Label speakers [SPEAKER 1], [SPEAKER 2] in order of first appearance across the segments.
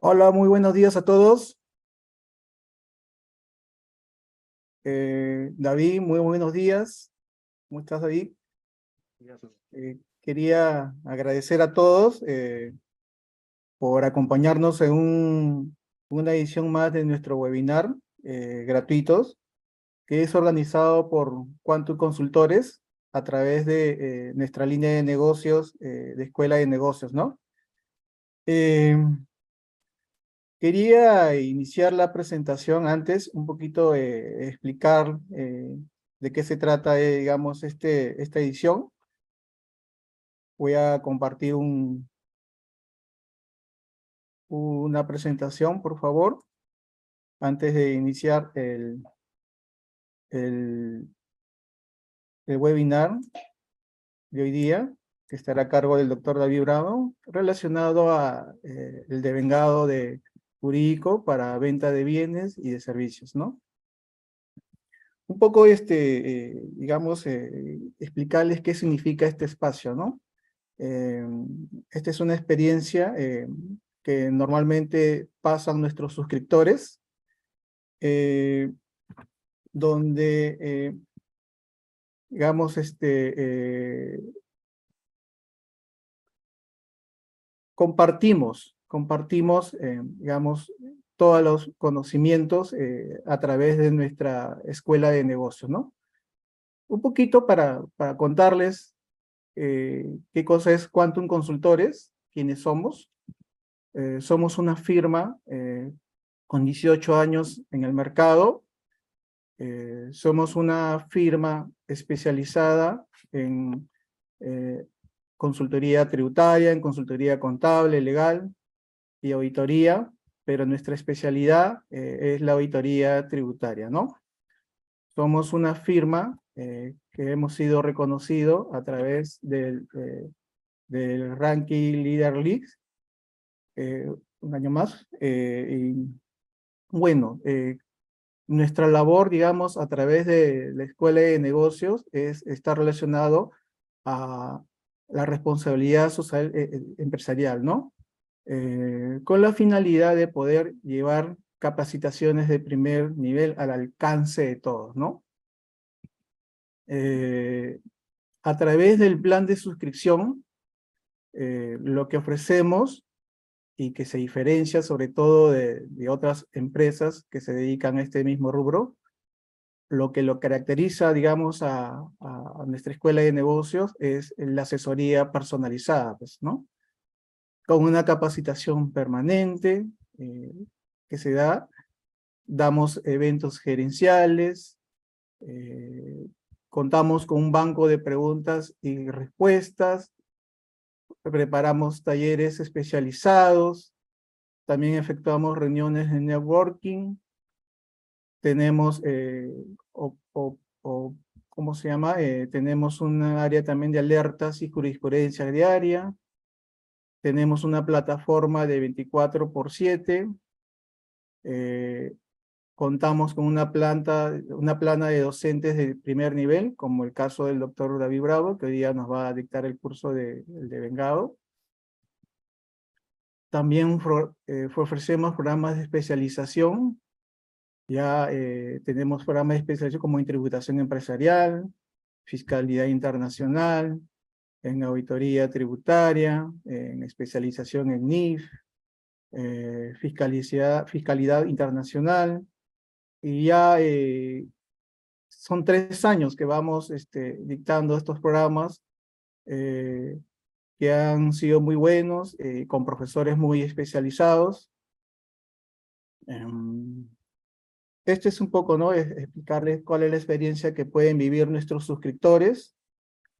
[SPEAKER 1] Hola, muy buenos días a todos. Eh, David, muy buenos días. ¿Cómo estás, David? Eh, quería agradecer a todos eh, por acompañarnos en un, una edición más de nuestro webinar gratuitos, que es organizado por Quantum Consultores a través de nuestra línea de negocios, de Escuela de Negocios, ¿no? Quería iniciar la presentación antes, un poquito eh, explicar eh, de qué se trata, eh, digamos, este, esta edición. Voy a compartir un, una presentación, por favor, antes de iniciar el, el, webinar de hoy día, que estará a cargo del doctor David Bravo, relacionado a el devengado de jurídico para venta de bienes y de servicios, ¿no? Un poco, este, eh, digamos, eh, explicarles qué significa este espacio, ¿no? Eh, esta es una experiencia que normalmente pasan nuestros suscriptores, donde, digamos, este, compartimos compartimos, eh, digamos, todos los conocimientos eh, a través de nuestra escuela de negocios, ¿no? Un poquito para, para contarles eh, qué cosa es Quantum Consultores, quiénes somos. somos una firma con 18 años en el mercado. somos una firma especializada en consultoría tributaria, en consultoría contable, legal, y auditoría, pero nuestra especialidad eh, es la auditoría tributaria, ¿no? Somos una firma eh, que hemos sido reconocido a través del, eh, del ranking Leader Leagues, un año más. y, bueno, nuestra labor, digamos, a través de la Escuela de Negocios es estar relacionado a la responsabilidad social empresarial, ¿no? Eh, con la finalidad de poder llevar capacitaciones de primer nivel al alcance de todos, ¿no? Eh, a través del plan de suscripción, eh, lo que ofrecemos y que se diferencia sobre todo de, otras empresas que se dedican a este mismo rubro, lo que lo caracteriza, digamos, a, a nuestra escuela de negocios es la asesoría personalizada, pues, ¿no? Con una capacitación permanente eh, que se da. Damos eventos gerenciales, eh, contamos con un banco de preguntas y respuestas, preparamos talleres especializados, también efectuamos reuniones de networking, tenemos, eh, o, ¿cómo se llama? tenemos un área también de alertas y jurisprudencia diaria, tenemos una plataforma de 24 por 7. Eh, contamos con una, planta, una plana de docentes de primer nivel, como el caso del doctor David Bravo, que hoy día nos va a dictar el curso de, de Vengado. También eh, ofrecemos programas de especialización. Ya eh, tenemos programas de especialización como tributación empresarial, fiscalidad internacional, en auditoría tributaria, en especialización en NIF, eh, fiscalidad, fiscalidad internacional, y ya eh, son tres años que vamos este, dictando estos programas eh, que han sido muy buenos, con profesores muy especializados. Em, este es un poco, ¿no? explicarles cuál es la experiencia que pueden vivir nuestros suscriptores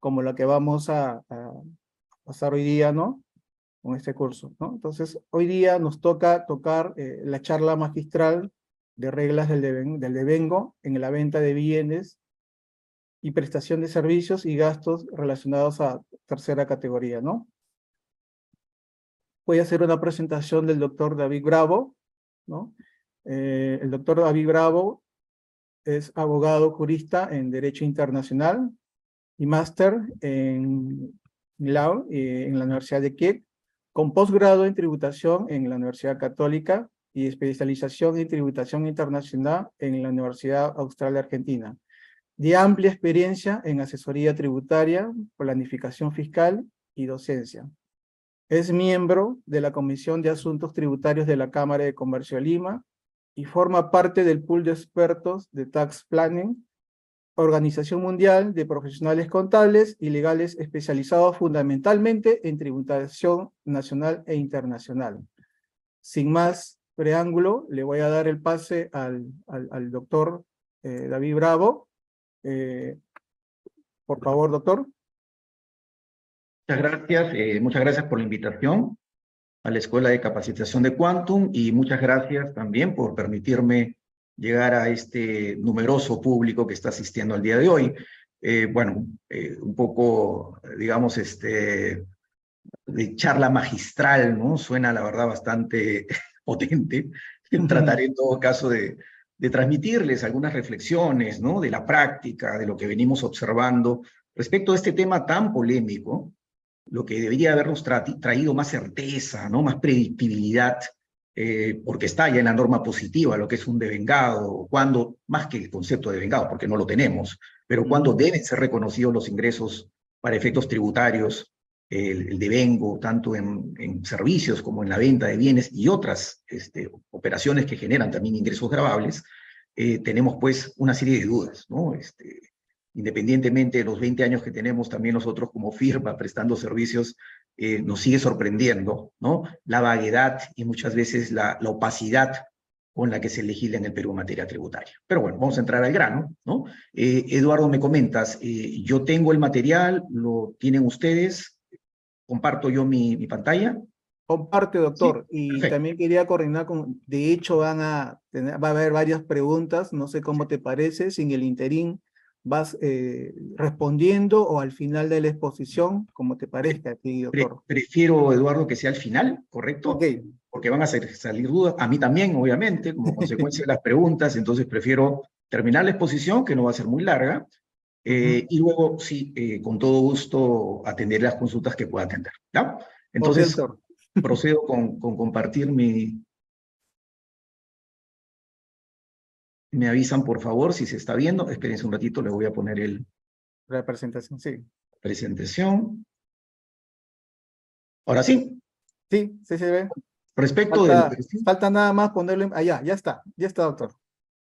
[SPEAKER 1] como la que vamos a, pasar hoy día, ¿no? Con este curso, ¿no? Entonces, hoy día nos toca tocar eh, la charla magistral de reglas del, del devengo en la venta de bienes y prestación de servicios y gastos relacionados a tercera categoría, ¿no? Voy a hacer una presentación del doctor David Bravo, ¿no? Eh, el doctor David Bravo es abogado jurista en Derecho Internacional, y máster en Law, eh, en la Universidad de Kiev, con posgrado en tributación en la Universidad Católica y especialización en tributación internacional en la Universidad Austral de Argentina. De amplia experiencia en asesoría tributaria, planificación fiscal y docencia. Es miembro de la Comisión de Asuntos Tributarios de la Cámara de Comercio de Lima y forma parte del pool de expertos de Tax Planning, Organización Mundial de Profesionales Contables y Legales especializados fundamentalmente en tributación nacional e internacional. Sin más preámbulo, le voy a dar el pase al, al, doctor eh, David Bravo. Eh, por favor, doctor.
[SPEAKER 2] Muchas gracias, eh, muchas gracias por la invitación a la Escuela de Capacitación de Quantum y muchas gracias también por permitirme llegar a este numeroso público que está asistiendo al día de hoy. Eh, bueno, eh, un poco, digamos, este, de charla magistral, ¿no? Suena, la verdad, bastante potente. Trataré en todo caso de, de transmitirles algunas reflexiones, ¿no? De la práctica, de lo que venimos observando respecto a este tema tan polémico, lo que debería habernos traído más certeza, ¿no? más predictibilidad, eh, porque está ya en la norma positiva lo que es un devengado, cuando, más que el concepto de devengado, porque no lo tenemos, pero cuando deben ser reconocidos los ingresos para efectos tributarios, el, el devengo, tanto en, en, servicios como en la venta de bienes y otras este, operaciones que generan también ingresos grabables, eh, tenemos pues una serie de dudas, ¿no? Este, independientemente de los 20 años que tenemos también nosotros como firma prestando servicios, eh, nos sigue sorprendiendo, ¿no? La vaguedad y muchas veces la, la, opacidad con la que se legisla en el Perú en materia tributaria. Pero bueno, vamos a entrar al grano, ¿no? Eh, Eduardo, me comentas, eh, yo tengo el material, lo tienen ustedes, comparto yo mi, mi pantalla.
[SPEAKER 1] Comparte, doctor. Sí, y perfecto. también quería coordinar con, de hecho van a tener, va a haber varias preguntas, no sé cómo te parece, sin el interín vas eh, respondiendo o al final de la exposición, como te parezca a ti, doctor.
[SPEAKER 2] prefiero, Eduardo, que sea al final, ¿correcto? Porque van a salir dudas, a mí también, obviamente, como consecuencia de las preguntas, entonces prefiero terminar la exposición, que no va a ser muy larga, eh, uh -huh. y luego, sí, eh, con todo gusto, atender las consultas que pueda atender, ¿ya? Entonces, procedo con, con compartir mi, Me avisan, por favor, si se está viendo. Espérense un ratito, le voy a poner el...
[SPEAKER 1] La presentación, sí.
[SPEAKER 2] Presentación. Ahora sí.
[SPEAKER 1] Sí, sí se ve.
[SPEAKER 2] Respecto
[SPEAKER 1] falta,
[SPEAKER 2] del...
[SPEAKER 1] Falta nada más ponerle... Allá, ya está, ya está, doctor.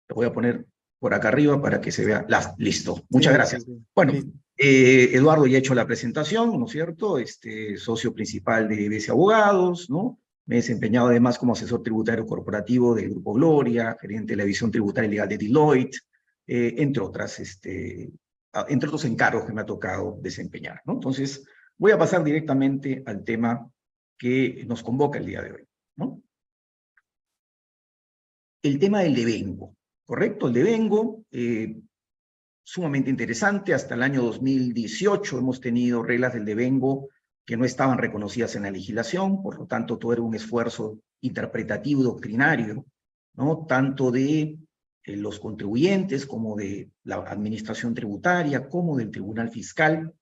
[SPEAKER 2] Lo voy a poner por acá arriba para que se vea. La... Listo, muchas sí, gracias. Sí, sí. Bueno, eh, Eduardo ya ha hecho la presentación, ¿no es cierto? Este socio principal de BC Abogados, ¿no? Me he desempeñado además como asesor tributario corporativo del Grupo Gloria, gerente de la división tributaria legal de Deloitte, eh, entre, otras, este, entre otros encargos que me ha tocado desempeñar. Entonces, voy a pasar directamente al tema que nos convoca el día de hoy. ¿no? El tema del devengo, ¿correcto? El devengo, eh, sumamente interesante, hasta el año 2018 hemos tenido reglas del devengo que no estaban reconocidas en la legislación, por lo tanto todo era un esfuerzo interpretativo doctrinario, ¿no? tanto de eh, los contribuyentes como de la administración tributaria, como del tribunal fiscal,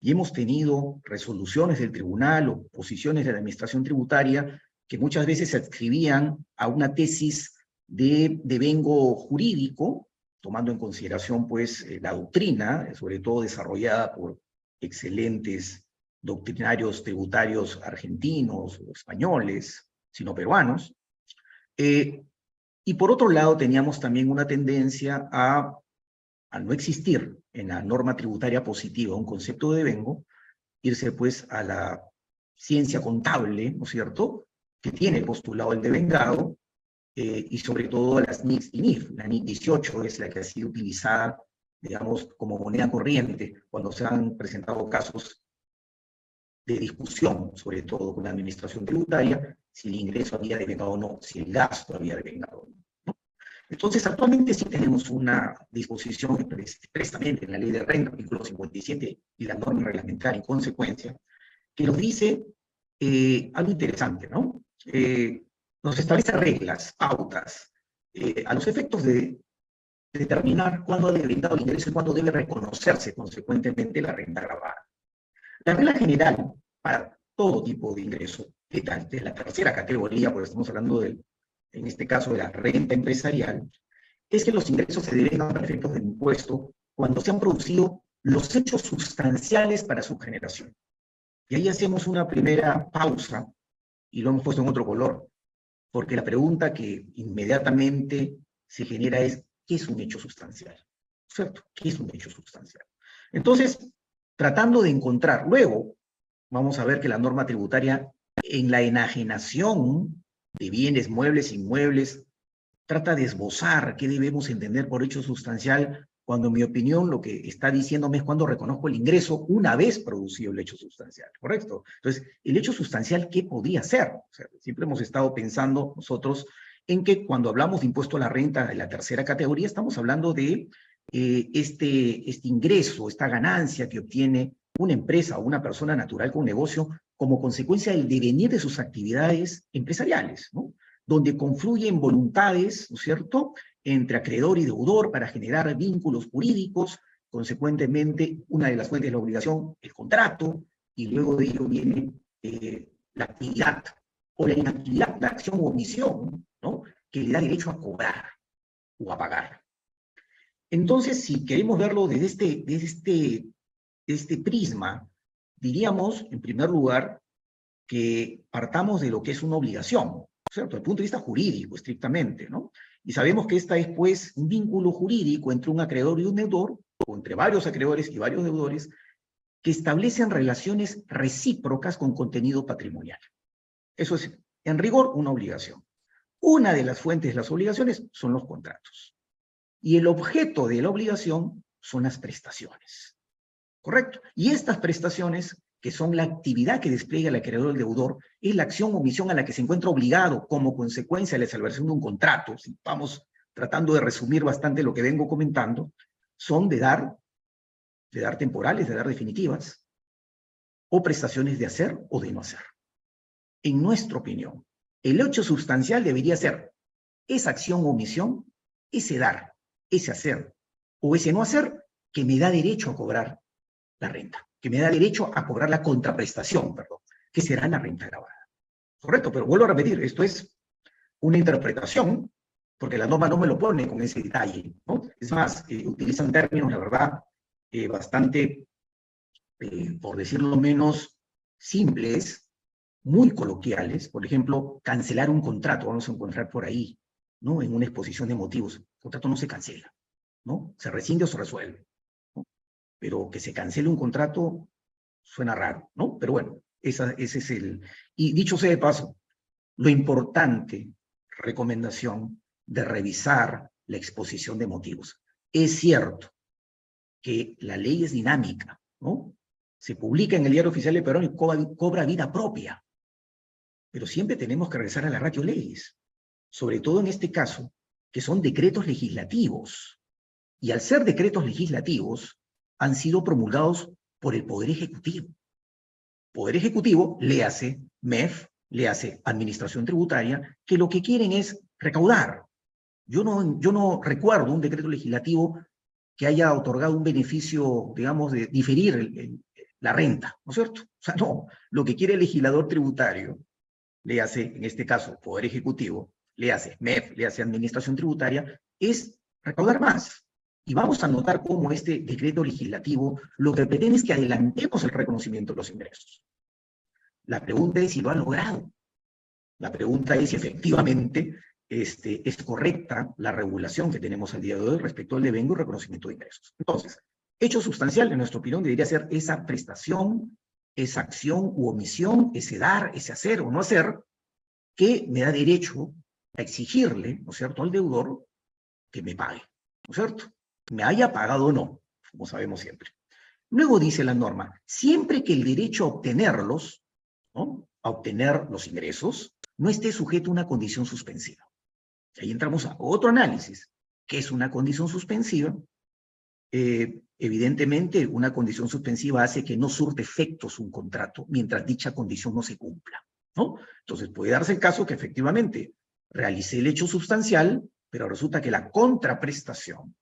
[SPEAKER 2] y hemos tenido resoluciones del tribunal o posiciones de la administración tributaria que muchas veces se adscribían a una tesis de devengo jurídico, tomando en consideración pues eh, la doctrina, sobre todo desarrollada por excelentes doctrinarios tributarios argentinos o españoles, sino peruanos. Eh, y por otro lado, teníamos también una tendencia a, al no existir en la norma tributaria positiva un concepto de devengo, irse pues a la ciencia contable, ¿no es cierto?, que tiene postulado el devengado, eh, y sobre todo las NICs y NIF. La NIC 18 es la que ha sido utilizada, digamos, como moneda corriente cuando se han presentado casos de discusión, sobre todo con la administración tributaria, si el ingreso había devengado o no, si el gasto había devengado o no. Entonces, actualmente sí tenemos una disposición expresamente en la ley de renta, artículo 57, y la norma reglamentaria en consecuencia, que nos dice eh, algo interesante, ¿no? Eh, nos establece reglas, pautas, eh, a los efectos de determinar cuándo ha devengado el ingreso y cuándo debe reconocerse consecuentemente la renta grabada. La regla general para todo tipo de ingreso de, la, de la tercera categoría, porque estamos hablando del, en este caso de la renta empresarial, es que los ingresos se derivan a efectos del impuesto cuando se han producido los hechos sustanciales para su generación. Y ahí hacemos una primera pausa y lo hemos puesto en otro color, porque la pregunta que inmediatamente se genera es, ¿qué es un hecho sustancial? ¿Cierto? ¿Qué es un hecho sustancial? Entonces, tratando de encontrar, luego vamos a ver que la norma tributaria en la enajenación de bienes muebles, inmuebles, trata de esbozar qué debemos entender por hecho sustancial, cuando en mi opinión lo que está diciéndome es cuando reconozco el ingreso una vez producido el hecho sustancial, ¿correcto? Entonces, el hecho sustancial, ¿qué podría ser? siempre hemos estado pensando nosotros en que cuando hablamos de impuesto a la renta de la tercera categoría, estamos hablando de eh, este, este ingreso, esta ganancia que obtiene una empresa o una persona natural con negocio como consecuencia del devenir de sus actividades empresariales, ¿no? donde confluyen voluntades, ¿no es cierto?, entre acreedor y deudor para generar vínculos jurídicos, consecuentemente, una de las fuentes de la obligación, el contrato, y luego de ello viene eh, la actividad o la inactividad, la acción o omisión, que le da derecho a cobrar o a pagar. Entonces, si queremos verlo desde este, desde este, este prisma, diríamos, en primer lugar, que partamos de lo que es una obligación, ¿cierto? Desde el punto de vista jurídico, estrictamente, ¿no? Y sabemos que esta es, pues, un vínculo jurídico entre un acreedor y un deudor, o entre varios acreedores y varios deudores, que establecen relaciones recíprocas con contenido patrimonial. Eso es, en rigor, una obligación. Una de las fuentes de las obligaciones son los contratos. Y el objeto de la obligación son las prestaciones. ¿Correcto? Y estas prestaciones que son la actividad que despliega el acreedor del deudor, es la acción o misión a la que se encuentra obligado como consecuencia de la celebración de un contrato, si vamos tratando de resumir bastante lo que vengo comentando, son de dar, de dar temporales, de dar definitivas, o prestaciones de hacer o de no hacer. En nuestra opinión, el hecho sustancial debería ser esa acción o misión, ese dar, ese hacer o ese no hacer que me da derecho a cobrar la renta que me da derecho a cobrar la contraprestación, perdón, que será la renta grabada. Correcto, pero vuelvo a repetir, esto es una interpretación, porque la norma no me lo pone con ese detalle, ¿no? Es más, eh, utilizan términos, la verdad, eh, bastante, eh, por decirlo menos, simples, muy coloquiales. Por ejemplo, cancelar un contrato, vamos a encontrar por ahí, ¿no? En una exposición de motivos. El contrato no se cancela, ¿no? Se rescinde o se resuelve pero que se cancele un contrato suena raro, ¿no? Pero bueno, ese es el... Y dicho sea de paso, lo importante, recomendación, de revisar la exposición de motivos. Es cierto que la ley es dinámica, ¿no? Se publica en el diario oficial de Perón y cobra, vida propia. Pero siempre tenemos que regresar a las ratio leyes, sobre todo en este caso, que son decretos legislativos. Y al ser decretos legislativos, han sido promulgados por el Poder Ejecutivo. Poder Ejecutivo le hace MEF, le hace Administración Tributaria, que lo que quieren es recaudar. Yo no, yo no recuerdo un decreto legislativo que haya otorgado un beneficio, digamos, de diferir la renta, ¿no es cierto? O sea, no, lo que quiere el legislador tributario, le hace, en este caso, Poder Ejecutivo, le hace MEF, le hace Administración Tributaria, es recaudar más. Y vamos a notar cómo este decreto legislativo lo que pretende es que adelantemos el reconocimiento de los ingresos. La pregunta es si lo ha logrado. La pregunta es si efectivamente este, es correcta la regulación que tenemos al día de hoy respecto al devengo y reconocimiento de ingresos. Entonces, hecho sustancial, en nuestra opinión, debería ser esa prestación, esa acción u omisión, ese dar, ese hacer o no hacer, que me da derecho a exigirle, ¿no es cierto?, al deudor que me pague, ¿no es cierto? me haya pagado o no, como sabemos siempre. Luego dice la norma, siempre que el derecho a obtenerlos, ¿no? a obtener los ingresos, no esté sujeto a una condición suspensiva. Y ahí entramos a otro análisis. ¿Qué es una condición suspensiva? Eh, evidentemente, una condición suspensiva hace que no surte efectos un contrato mientras dicha condición no se cumpla. ¿no? Entonces, puede darse el caso que efectivamente realicé el hecho sustancial, pero resulta que la contraprestación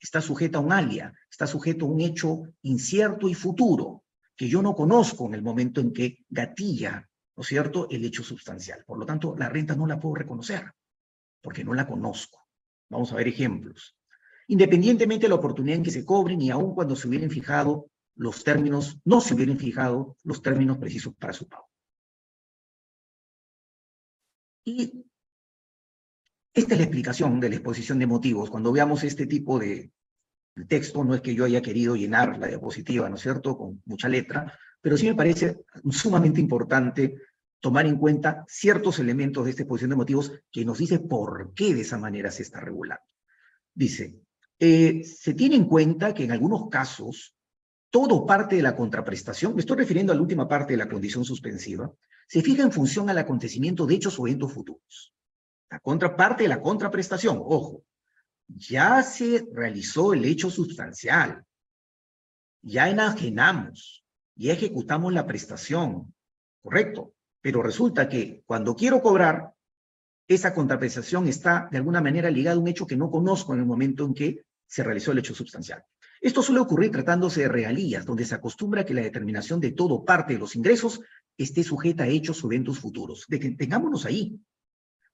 [SPEAKER 2] está sujeta a un alia, está sujeto a un hecho incierto y futuro, que yo no conozco en el momento en que gatilla ¿no es cierto?, el hecho sustancial. Por lo tanto, la renta no la puedo reconocer, porque no la conozco. Vamos a ver ejemplos. Independientemente de la oportunidad en que se cobren y aun cuando se hubieran fijado los términos, no se hubieran fijado los términos precisos para su pago. Y esta es la explicación de la exposición de motivos. Cuando veamos este tipo de texto, no es que yo haya querido llenar la diapositiva, ¿no es cierto?, con mucha letra, pero sí me parece sumamente importante tomar en cuenta ciertos elementos de esta exposición de motivos que nos dice por qué de esa manera se está regulando. Dice, eh, se tiene en cuenta que en algunos casos, todo parte de la contraprestación, me estoy refiriendo a la última parte de la condición suspensiva, se fija en función al acontecimiento de hechos o eventos futuros. La contraparte de la contraprestación, ojo, ya se realizó el hecho sustancial, ya enajenamos, ya ejecutamos la prestación, ¿correcto? Pero resulta que cuando quiero cobrar, esa contraprestación está de alguna manera ligada a un hecho que no conozco en el momento en que se realizó el hecho sustancial. Esto suele ocurrir tratándose de regalías, donde se acostumbra que la determinación de todo parte de los ingresos esté sujeta a hechos o eventos futuros. De que tengámonos ahí.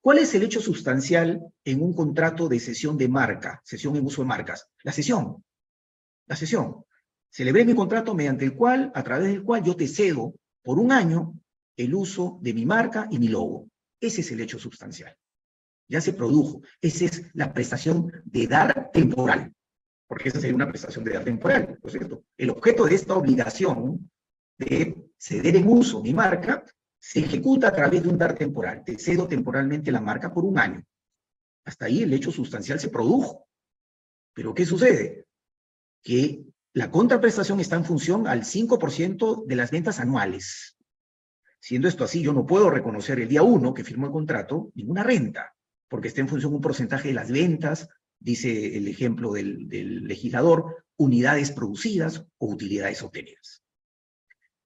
[SPEAKER 2] ¿Cuál es el hecho sustancial en un contrato de cesión de marca, cesión en uso de marcas? La cesión. La cesión. Celebré mi contrato mediante el cual, a través del cual yo te cedo por un año el uso de mi marca y mi logo. Ese es el hecho sustancial. Ya se produjo. Esa es la prestación de dar temporal. Porque esa sería una prestación de dar temporal, ¿no es cierto? El objeto de esta obligación de ceder en uso mi marca se ejecuta a través de un dar temporal. Te cedo temporalmente la marca por un año. Hasta ahí el hecho sustancial se produjo. Pero ¿qué sucede? Que la contraprestación está en función al 5% de las ventas anuales. Siendo esto así, yo no puedo reconocer el día 1 que firmó el contrato ninguna renta, porque está en función un porcentaje de las ventas, dice el ejemplo del, del legislador, unidades producidas o utilidades obtenidas.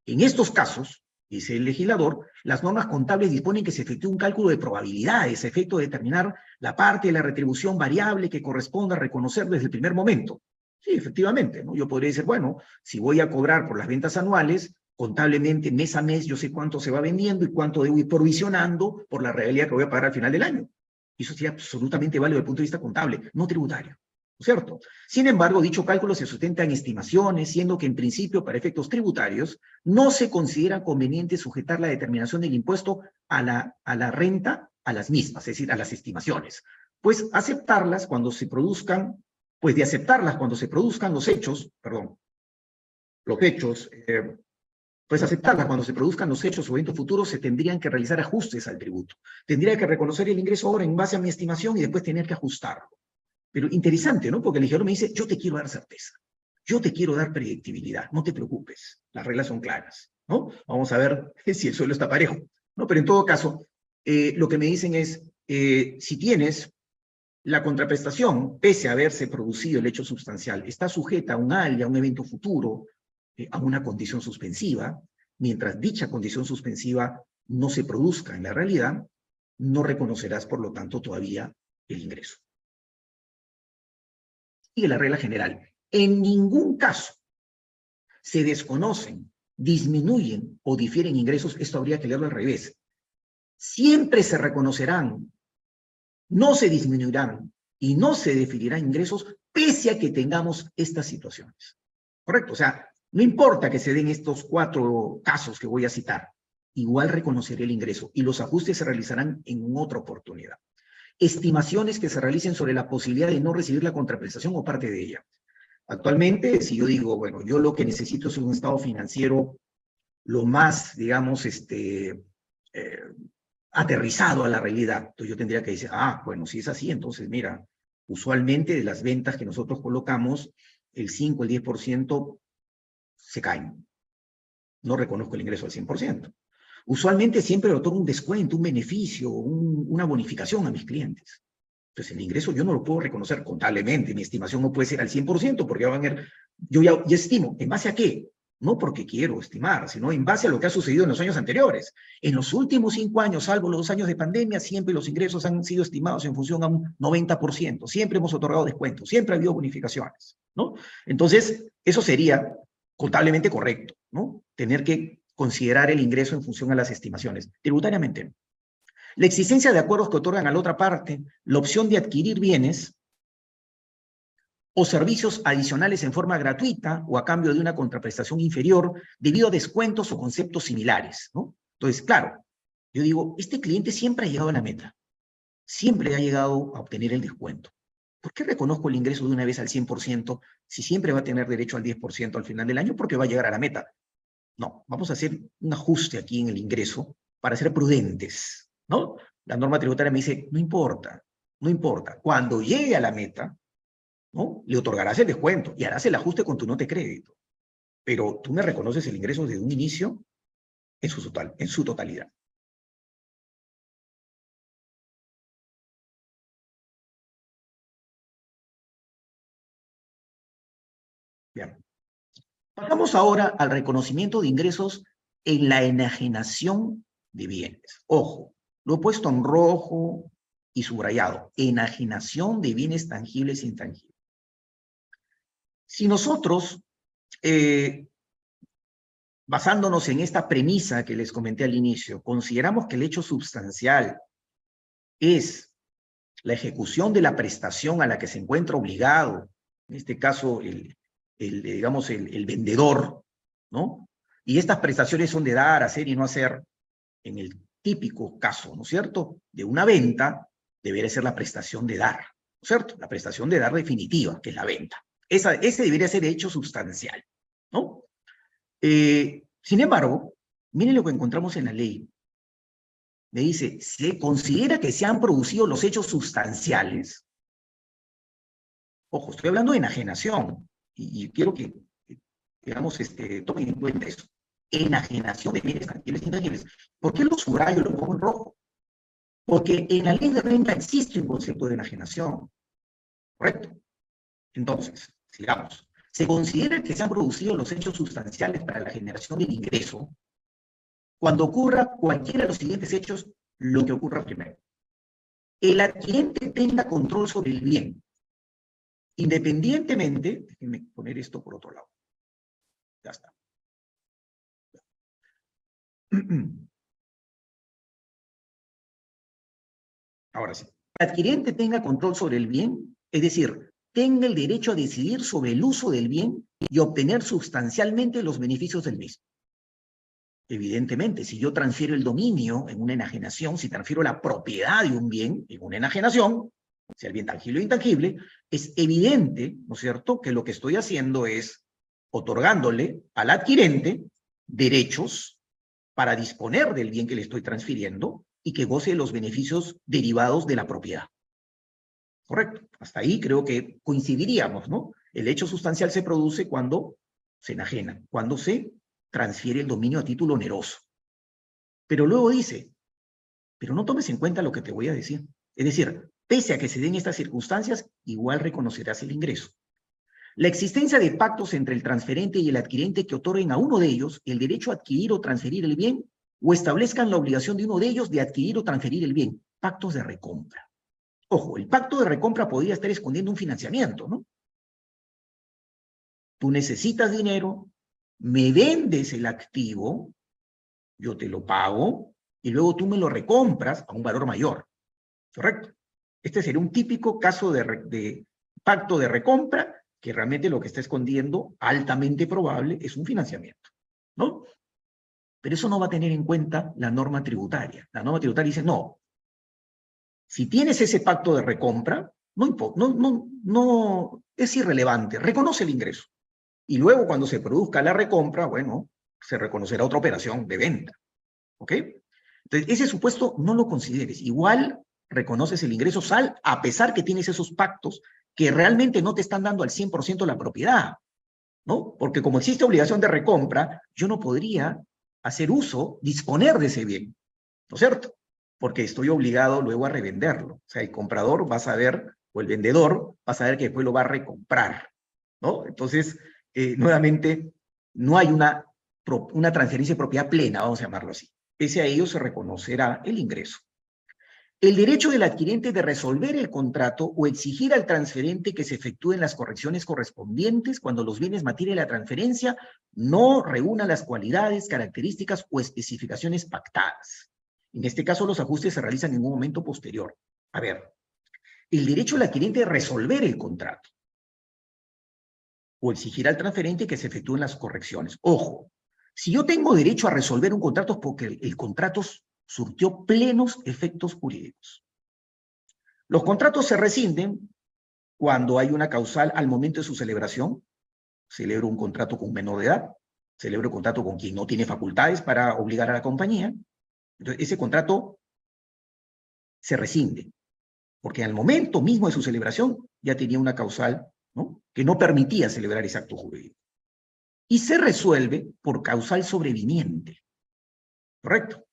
[SPEAKER 2] En estos casos, dice el legislador, las normas contables disponen que se efectúe un cálculo de probabilidades efecto de determinar la parte de la retribución variable que corresponda a reconocer desde el primer momento. Sí, efectivamente, ¿no? Yo podría decir, bueno, si voy a cobrar por las ventas anuales, contablemente mes a mes yo sé cuánto se va vendiendo y cuánto debo ir provisionando por la realidad que voy a pagar al final del año. Eso sería absolutamente válido desde el punto de vista contable, no tributario. ¿Cierto? Sin embargo, dicho cálculo se sustenta en estimaciones, siendo que en principio, para efectos tributarios, no se considera conveniente sujetar la determinación del impuesto a la, a la renta a las mismas, es decir, a las estimaciones. Pues aceptarlas cuando se produzcan, pues de aceptarlas cuando se produzcan los hechos, perdón, los hechos, eh, pues aceptarlas cuando se produzcan los hechos o eventos futuros, se tendrían que realizar ajustes al tributo. Tendría que reconocer el ingreso ahora en base a mi estimación y después tener que ajustarlo. Pero interesante, ¿no? Porque el ingeniero me dice, yo te quiero dar certeza, yo te quiero dar predictibilidad, no te preocupes, las reglas son claras, ¿no? Vamos a ver si el suelo está parejo, ¿no? Pero en todo caso, eh, lo que me dicen es, eh, si tienes la contraprestación, pese a haberse producido el hecho sustancial, está sujeta a un ALIA, a un evento futuro, eh, a una condición suspensiva, mientras dicha condición suspensiva no se produzca en la realidad, no reconocerás, por lo tanto, todavía el ingreso sigue la regla general. En ningún caso se desconocen, disminuyen o difieren ingresos, esto habría que leerlo al revés. Siempre se reconocerán, no se disminuirán y no se definirán ingresos pese a que tengamos estas situaciones. ¿Correcto? O sea, no importa que se den estos cuatro casos que voy a citar, igual reconoceré el ingreso y los ajustes se realizarán en otra oportunidad estimaciones que se realicen sobre la posibilidad de no recibir la contraprestación o parte de ella. Actualmente, si yo digo, bueno, yo lo que necesito es un estado financiero lo más, digamos, este, eh, aterrizado a la realidad, entonces yo tendría que decir, ah, bueno, si es así, entonces mira, usualmente de las ventas que nosotros colocamos, el 5, el 10% se caen. No reconozco el ingreso al 100%. Usualmente siempre le otorgo un descuento, un beneficio, una bonificación a mis clientes. Entonces el ingreso yo no lo puedo reconocer contablemente, mi estimación no puede ser al 100% porque van a ver, yo ya, ya estimo, ¿en base a qué? No porque quiero estimar, sino en base a lo que ha sucedido en los años anteriores. En los últimos cinco años, salvo los dos años de pandemia, siempre los ingresos han sido estimados en función a un 90%. Siempre hemos otorgado descuentos, siempre ha habido bonificaciones, ¿no? Entonces, eso sería contablemente correcto, ¿no? Tener que considerar el ingreso en función a las estimaciones. Tributariamente. La existencia de acuerdos que otorgan a la otra parte la opción de adquirir bienes o servicios adicionales en forma gratuita o a cambio de una contraprestación inferior debido a descuentos o conceptos similares, ¿no? Entonces, claro, yo digo, este cliente siempre ha llegado a la meta, siempre ha llegado a obtener el descuento. ¿Por qué reconozco el ingreso de una vez al 100% si siempre va a tener derecho al 10% al final del año? Porque va a llegar a la meta. No, vamos a hacer un ajuste aquí en el ingreso para ser prudentes, ¿no? La norma tributaria me dice, no importa, no importa. Cuando llegue a la meta, ¿no? Le otorgarás el descuento y harás el ajuste con tu nota de crédito. Pero tú me reconoces el ingreso desde un inicio en su, total, en su totalidad. Pasamos ahora al reconocimiento de ingresos en la enajenación de bienes. Ojo, lo he puesto en rojo y subrayado. Enajenación de bienes tangibles e intangibles. Si nosotros, eh, basándonos en esta premisa que les comenté al inicio, consideramos que el hecho sustancial es la ejecución de la prestación a la que se encuentra obligado, en este caso el, el digamos, el, el vendedor, ¿no? Y estas prestaciones son de dar, hacer y no hacer, en el típico caso, ¿no es cierto?, de una venta, debería ser la prestación de dar, ¿no es cierto? La prestación de dar definitiva, que es la venta. Esa, ese debería ser hecho sustancial, ¿no? Eh, sin embargo, miren lo que encontramos en la ley. Me dice, se considera que se han producido los hechos sustanciales. Ojo, estoy hablando de enajenación, y, quiero que, digamos, este, tomen en cuenta eso. Enajenación de bienes tangibles e intangibles. ¿Por qué lo subrayo y lo pongo en rojo? Porque en la ley de renta existe un concepto de enajenación. ¿Correcto? Entonces, sigamos, se considera que se han producido los hechos sustanciales para la generación del ingreso cuando ocurra cualquiera de los siguientes hechos, lo que ocurra primero. El adquirente tenga control sobre el bien, independientemente, déjenme poner esto por otro lado. Ya está. Ahora sí. El adquirente tenga control sobre el bien, es decir, tenga el derecho a decidir sobre el uso del bien y obtener sustancialmente los beneficios del mismo. Evidentemente, si yo transfiero el dominio en una enajenación, si transfiero la propiedad de un bien en una enajenación, sea el bien tangible o intangible, es evidente, ¿no es cierto?, que lo que estoy haciendo es otorgándole al adquirente derechos para disponer del bien que le estoy transfiriendo y que goce de los beneficios derivados de la propiedad. Correcto. Hasta ahí creo que coincidiríamos, ¿no? El hecho sustancial se produce cuando se enajena, cuando se transfiere el dominio a título oneroso. Pero luego dice, pero no tomes en cuenta lo que te voy a decir. Es decir, pese a que se den estas circunstancias, igual reconocerás el ingreso. La existencia de pactos entre el transferente y el adquirente que otorguen a uno de ellos el derecho a adquirir o transferir el bien o establezcan la obligación de uno de ellos de adquirir o transferir el bien. Pactos de recompra. Ojo, el pacto de recompra podría estar escondiendo un financiamiento, ¿no? Tú necesitas dinero, me vendes el activo, yo te lo pago, y luego tú me lo recompras a un valor mayor. ¿Correcto? Este sería un típico caso de, pacto de recompra que realmente lo que está escondiendo, altamente probable, es un financiamiento, ¿no? Pero eso no va a tener en cuenta la norma tributaria. La norma tributaria dice, no, si tienes ese pacto de recompra, no, no, no, no es irrelevante, reconoce el ingreso. Y luego cuando se produzca la recompra, bueno, se reconocerá otra operación de venta. ¿Ok? Entonces, ese supuesto no lo consideres. Igual reconoces el ingreso sal, a pesar que tienes esos pactos que realmente no te están dando al 100% la propiedad. ¿No? Porque como existe obligación de recompra, yo no podría hacer uso, disponer de ese bien. ¿No es cierto? porque estoy obligado luego a revenderlo. O sea, el comprador va a saber, o el vendedor va a saber que después lo va a recomprar, ¿no? Entonces, eh, nuevamente, no hay una, una transferencia de propiedad plena, vamos a llamarlo así. Pese a ello se reconocerá el ingreso. El derecho del adquirente de resolver el contrato o exigir al transferente que se efectúen las correcciones correspondientes cuando los bienes materia de la transferencia no reúnan las cualidades, características o especificaciones pactadas. En este caso, los ajustes se realizan en un momento posterior. A ver, el derecho del adquirente de resolver el contrato o exigir al transferente que se efectúen las correcciones. Ojo, si yo tengo derecho a resolver un contrato porque el, el contrato surtió plenos efectos jurídicos. Los contratos se rescinden cuando hay una causal al momento de su celebración. Celebro un contrato con menor de edad, celebro un contrato con quien no tiene facultades para obligar a la compañía. Entonces, ese contrato se rescinde, porque al momento mismo de su celebración ya tenía una causal que no permitía celebrar ese acto jurídico. Y se resuelve por causal sobreviniente. ¿Correcto?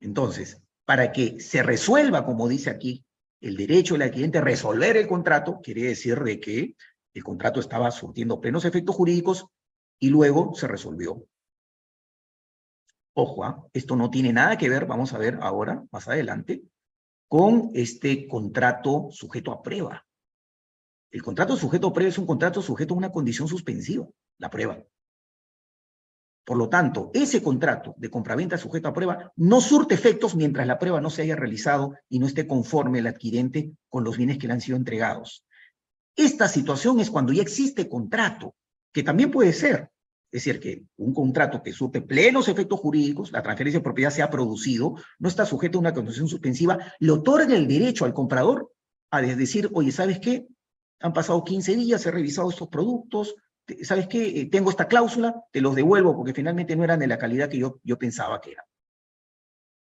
[SPEAKER 2] Entonces, para que se resuelva, como dice aquí, el derecho del adquirente a resolver el contrato, quiere decir de que el contrato estaba surtiendo plenos efectos jurídicos y luego se resolvió. Ojo, ¿ah? esto no tiene nada que ver, vamos a ver ahora, más adelante, con este contrato sujeto a prueba. El contrato sujeto a prueba es un contrato sujeto a una condición suspensiva, la prueba. Por lo tanto, ese contrato de compraventa sujeto a prueba no surte efectos mientras la prueba no se haya realizado y no esté conforme el adquirente con los bienes que le han sido entregados. Esta situación es cuando ya existe contrato, que también puede ser. Es decir, que un contrato que surte plenos efectos jurídicos, la transferencia de propiedad se ha producido, no está sujeto a una condición suspensiva, le otorga el derecho al comprador a decir, oye, ¿sabes qué? Han pasado 15 días, he revisado estos productos, ¿sabes qué? Eh, tengo esta cláusula, te los devuelvo porque finalmente no eran de la calidad que yo, yo pensaba que eran.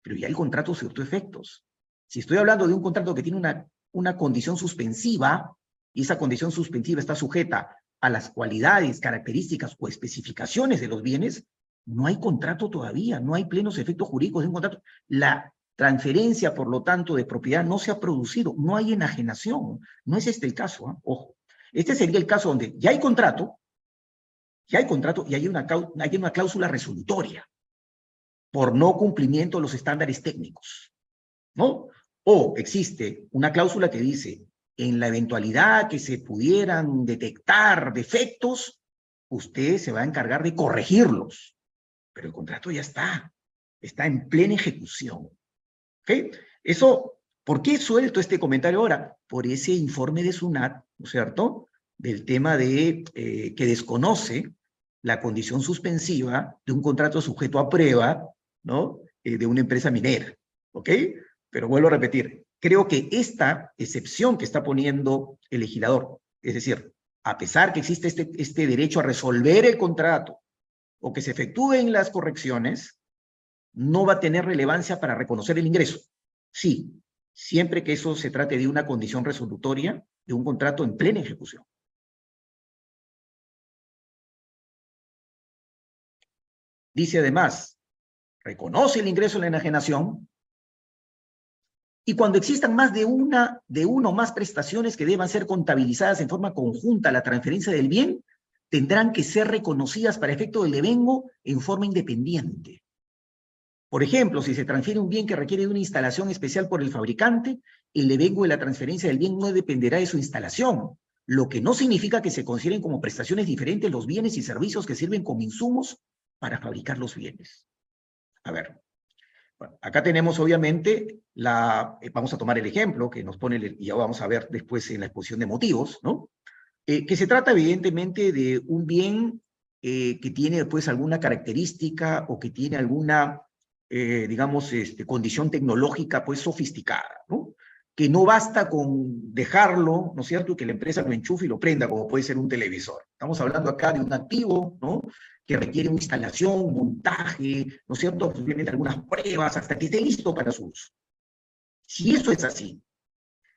[SPEAKER 2] Pero ya el contrato surtió efectos. Si estoy hablando de un contrato que tiene una, una condición suspensiva, y esa condición suspensiva está sujeta a las cualidades, características o especificaciones de los bienes, no hay contrato todavía, no hay plenos efectos jurídicos de un contrato. La transferencia, por lo tanto, de propiedad no se ha producido, no hay enajenación. No es este el caso, ¿eh? ojo. Este sería el caso donde ya hay contrato, ya hay contrato y hay una, hay una cláusula resolutoria por no cumplimiento de los estándares técnicos, ¿no? O existe una cláusula que dice, en la eventualidad que se pudieran detectar defectos, usted se va a encargar de corregirlos. Pero el contrato ya está, está en plena ejecución. ¿Ok? Eso, ¿por qué suelto este comentario ahora? Por ese informe de SUNAT, ¿no es cierto? Del tema de eh, que desconoce la condición suspensiva de un contrato sujeto a prueba, ¿no? Eh, de una empresa minera, ¿ok? Pero vuelvo a repetir, creo que esta excepción que está poniendo el legislador, es decir, a pesar que existe este, este derecho a resolver el contrato o que se efectúen las correcciones, no va a tener relevancia para reconocer el ingreso. Sí, siempre que eso se trate de una condición resolutoria de un contrato en plena ejecución. Dice además, reconoce el ingreso en la enajenación y cuando existan más de una, de uno o más prestaciones que deban ser contabilizadas en forma conjunta a la transferencia del bien, tendrán que ser reconocidas para efecto del devengo en forma independiente. Por ejemplo, si se transfiere un bien que requiere de una instalación especial por el fabricante, el devengo de la transferencia del bien no dependerá de su instalación, lo que no significa que se consideren como prestaciones diferentes los bienes y servicios que sirven como insumos para fabricar los bienes. A ver, acá tenemos obviamente la, eh, vamos a tomar el ejemplo que nos pone, y ya vamos a ver después en la exposición de motivos, ¿no? Eh, que se trata evidentemente de un bien eh, que tiene pues alguna característica o que tiene alguna, digamos, este, condición tecnológica pues sofisticada, ¿no? Que no basta con dejarlo, ¿no es cierto?, que la empresa lo enchufe y lo prenda, como puede ser un televisor. Estamos hablando acá de un activo, ¿no?, que requiere una instalación, montaje, ¿no es cierto? Obviamente algunas pruebas hasta que esté listo para su uso. Si eso es así,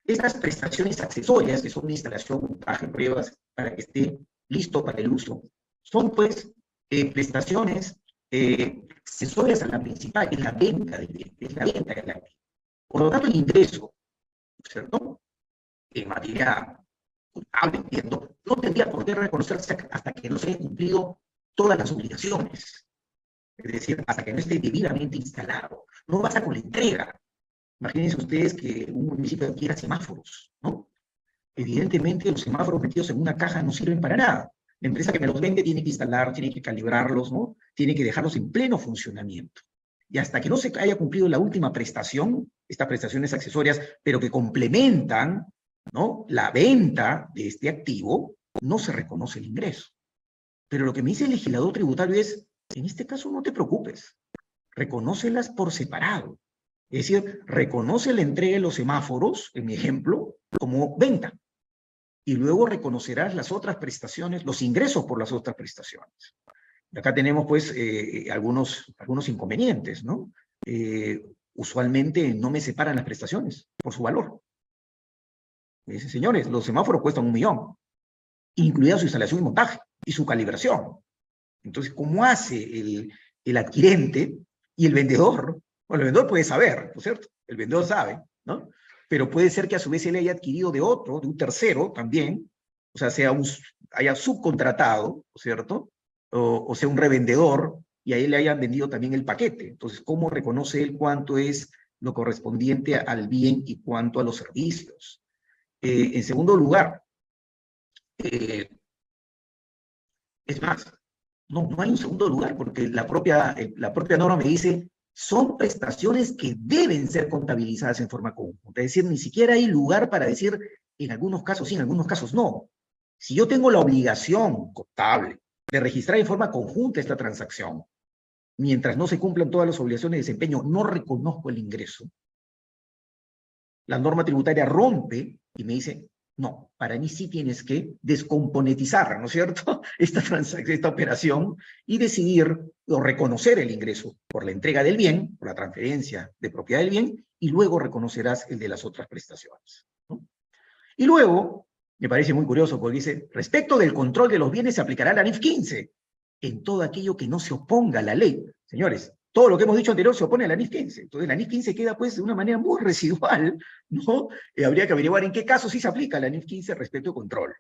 [SPEAKER 2] estas prestaciones accesorias, que son instalación, montaje, pruebas, para que esté listo para el uso, son pues eh, prestaciones eh, accesorias a la principal, es la venta del bien, es la venta del bien. Por lo tanto, el ingreso, ¿cierto? En materia contable, entiendo, no tendría por qué reconocerse hasta que no se haya cumplido todas las obligaciones. Es decir, hasta que no esté debidamente instalado. No basta con la entrega. Imagínense ustedes que un municipio adquiera semáforos, ¿no? Evidentemente los semáforos metidos en una caja no sirven para nada. La empresa que me los vende tiene que instalar, tiene que calibrarlos, ¿no? Tiene que dejarlos en pleno funcionamiento. Y hasta que no se haya cumplido la última prestación, estas prestaciones accesorias, pero que complementan, ¿no? La venta de este activo, no se reconoce el ingreso. Pero lo que me dice el legislador tributario es, en este caso no te preocupes, reconócelas por separado. Es decir, reconoce la entrega de los semáforos, en mi ejemplo, como venta. Y luego reconocerás las otras prestaciones, los ingresos por las otras prestaciones. acá tenemos pues eh, algunos, algunos inconvenientes, ¿no? Eh, usualmente no me separan las prestaciones por su valor. Me dicen, señores, los semáforos cuestan un millón, incluida su instalación y montaje y su calibración. Entonces, ¿cómo hace el, el adquirente y el vendedor? Bueno, el vendedor puede saber, ¿no es cierto? El vendedor sabe, ¿no? Pero puede ser que a su vez él haya adquirido de otro, de un tercero también, o sea, sea un, haya subcontratado, ¿no es cierto? O, sea, un revendedor, y a él le hayan vendido también el paquete. Entonces, ¿cómo reconoce él cuánto es lo correspondiente al bien y cuánto a los servicios? Eh, en segundo lugar, eh, es más, no, hay un segundo lugar porque la propia, eh, la propia norma me dice son prestaciones que deben ser contabilizadas en forma conjunta. Es decir, ni siquiera hay lugar para decir en algunos casos sí, en algunos casos no. Si yo tengo la obligación contable de registrar en forma conjunta esta transacción, mientras no se cumplan todas las obligaciones de desempeño, no reconozco el ingreso, la norma tributaria rompe y me dice, no, para mí sí tienes que descomponetizar, ¿no es cierto?, esta transacción, esta operación y decidir o reconocer el ingreso por la entrega del bien, por la transferencia de propiedad del bien, y luego reconocerás el de las otras prestaciones. Y luego, me parece muy curioso, porque dice, respecto del control de los bienes se aplicará la NIF 15 en todo aquello que no se oponga a la ley. Señores, todo lo que hemos dicho anterior se opone a la NIF 15. Entonces la NIF 15 queda pues de una manera muy residual, ¿no? Eh, habría que averiguar en qué caso sí se aplica la NIF 15 respecto al control.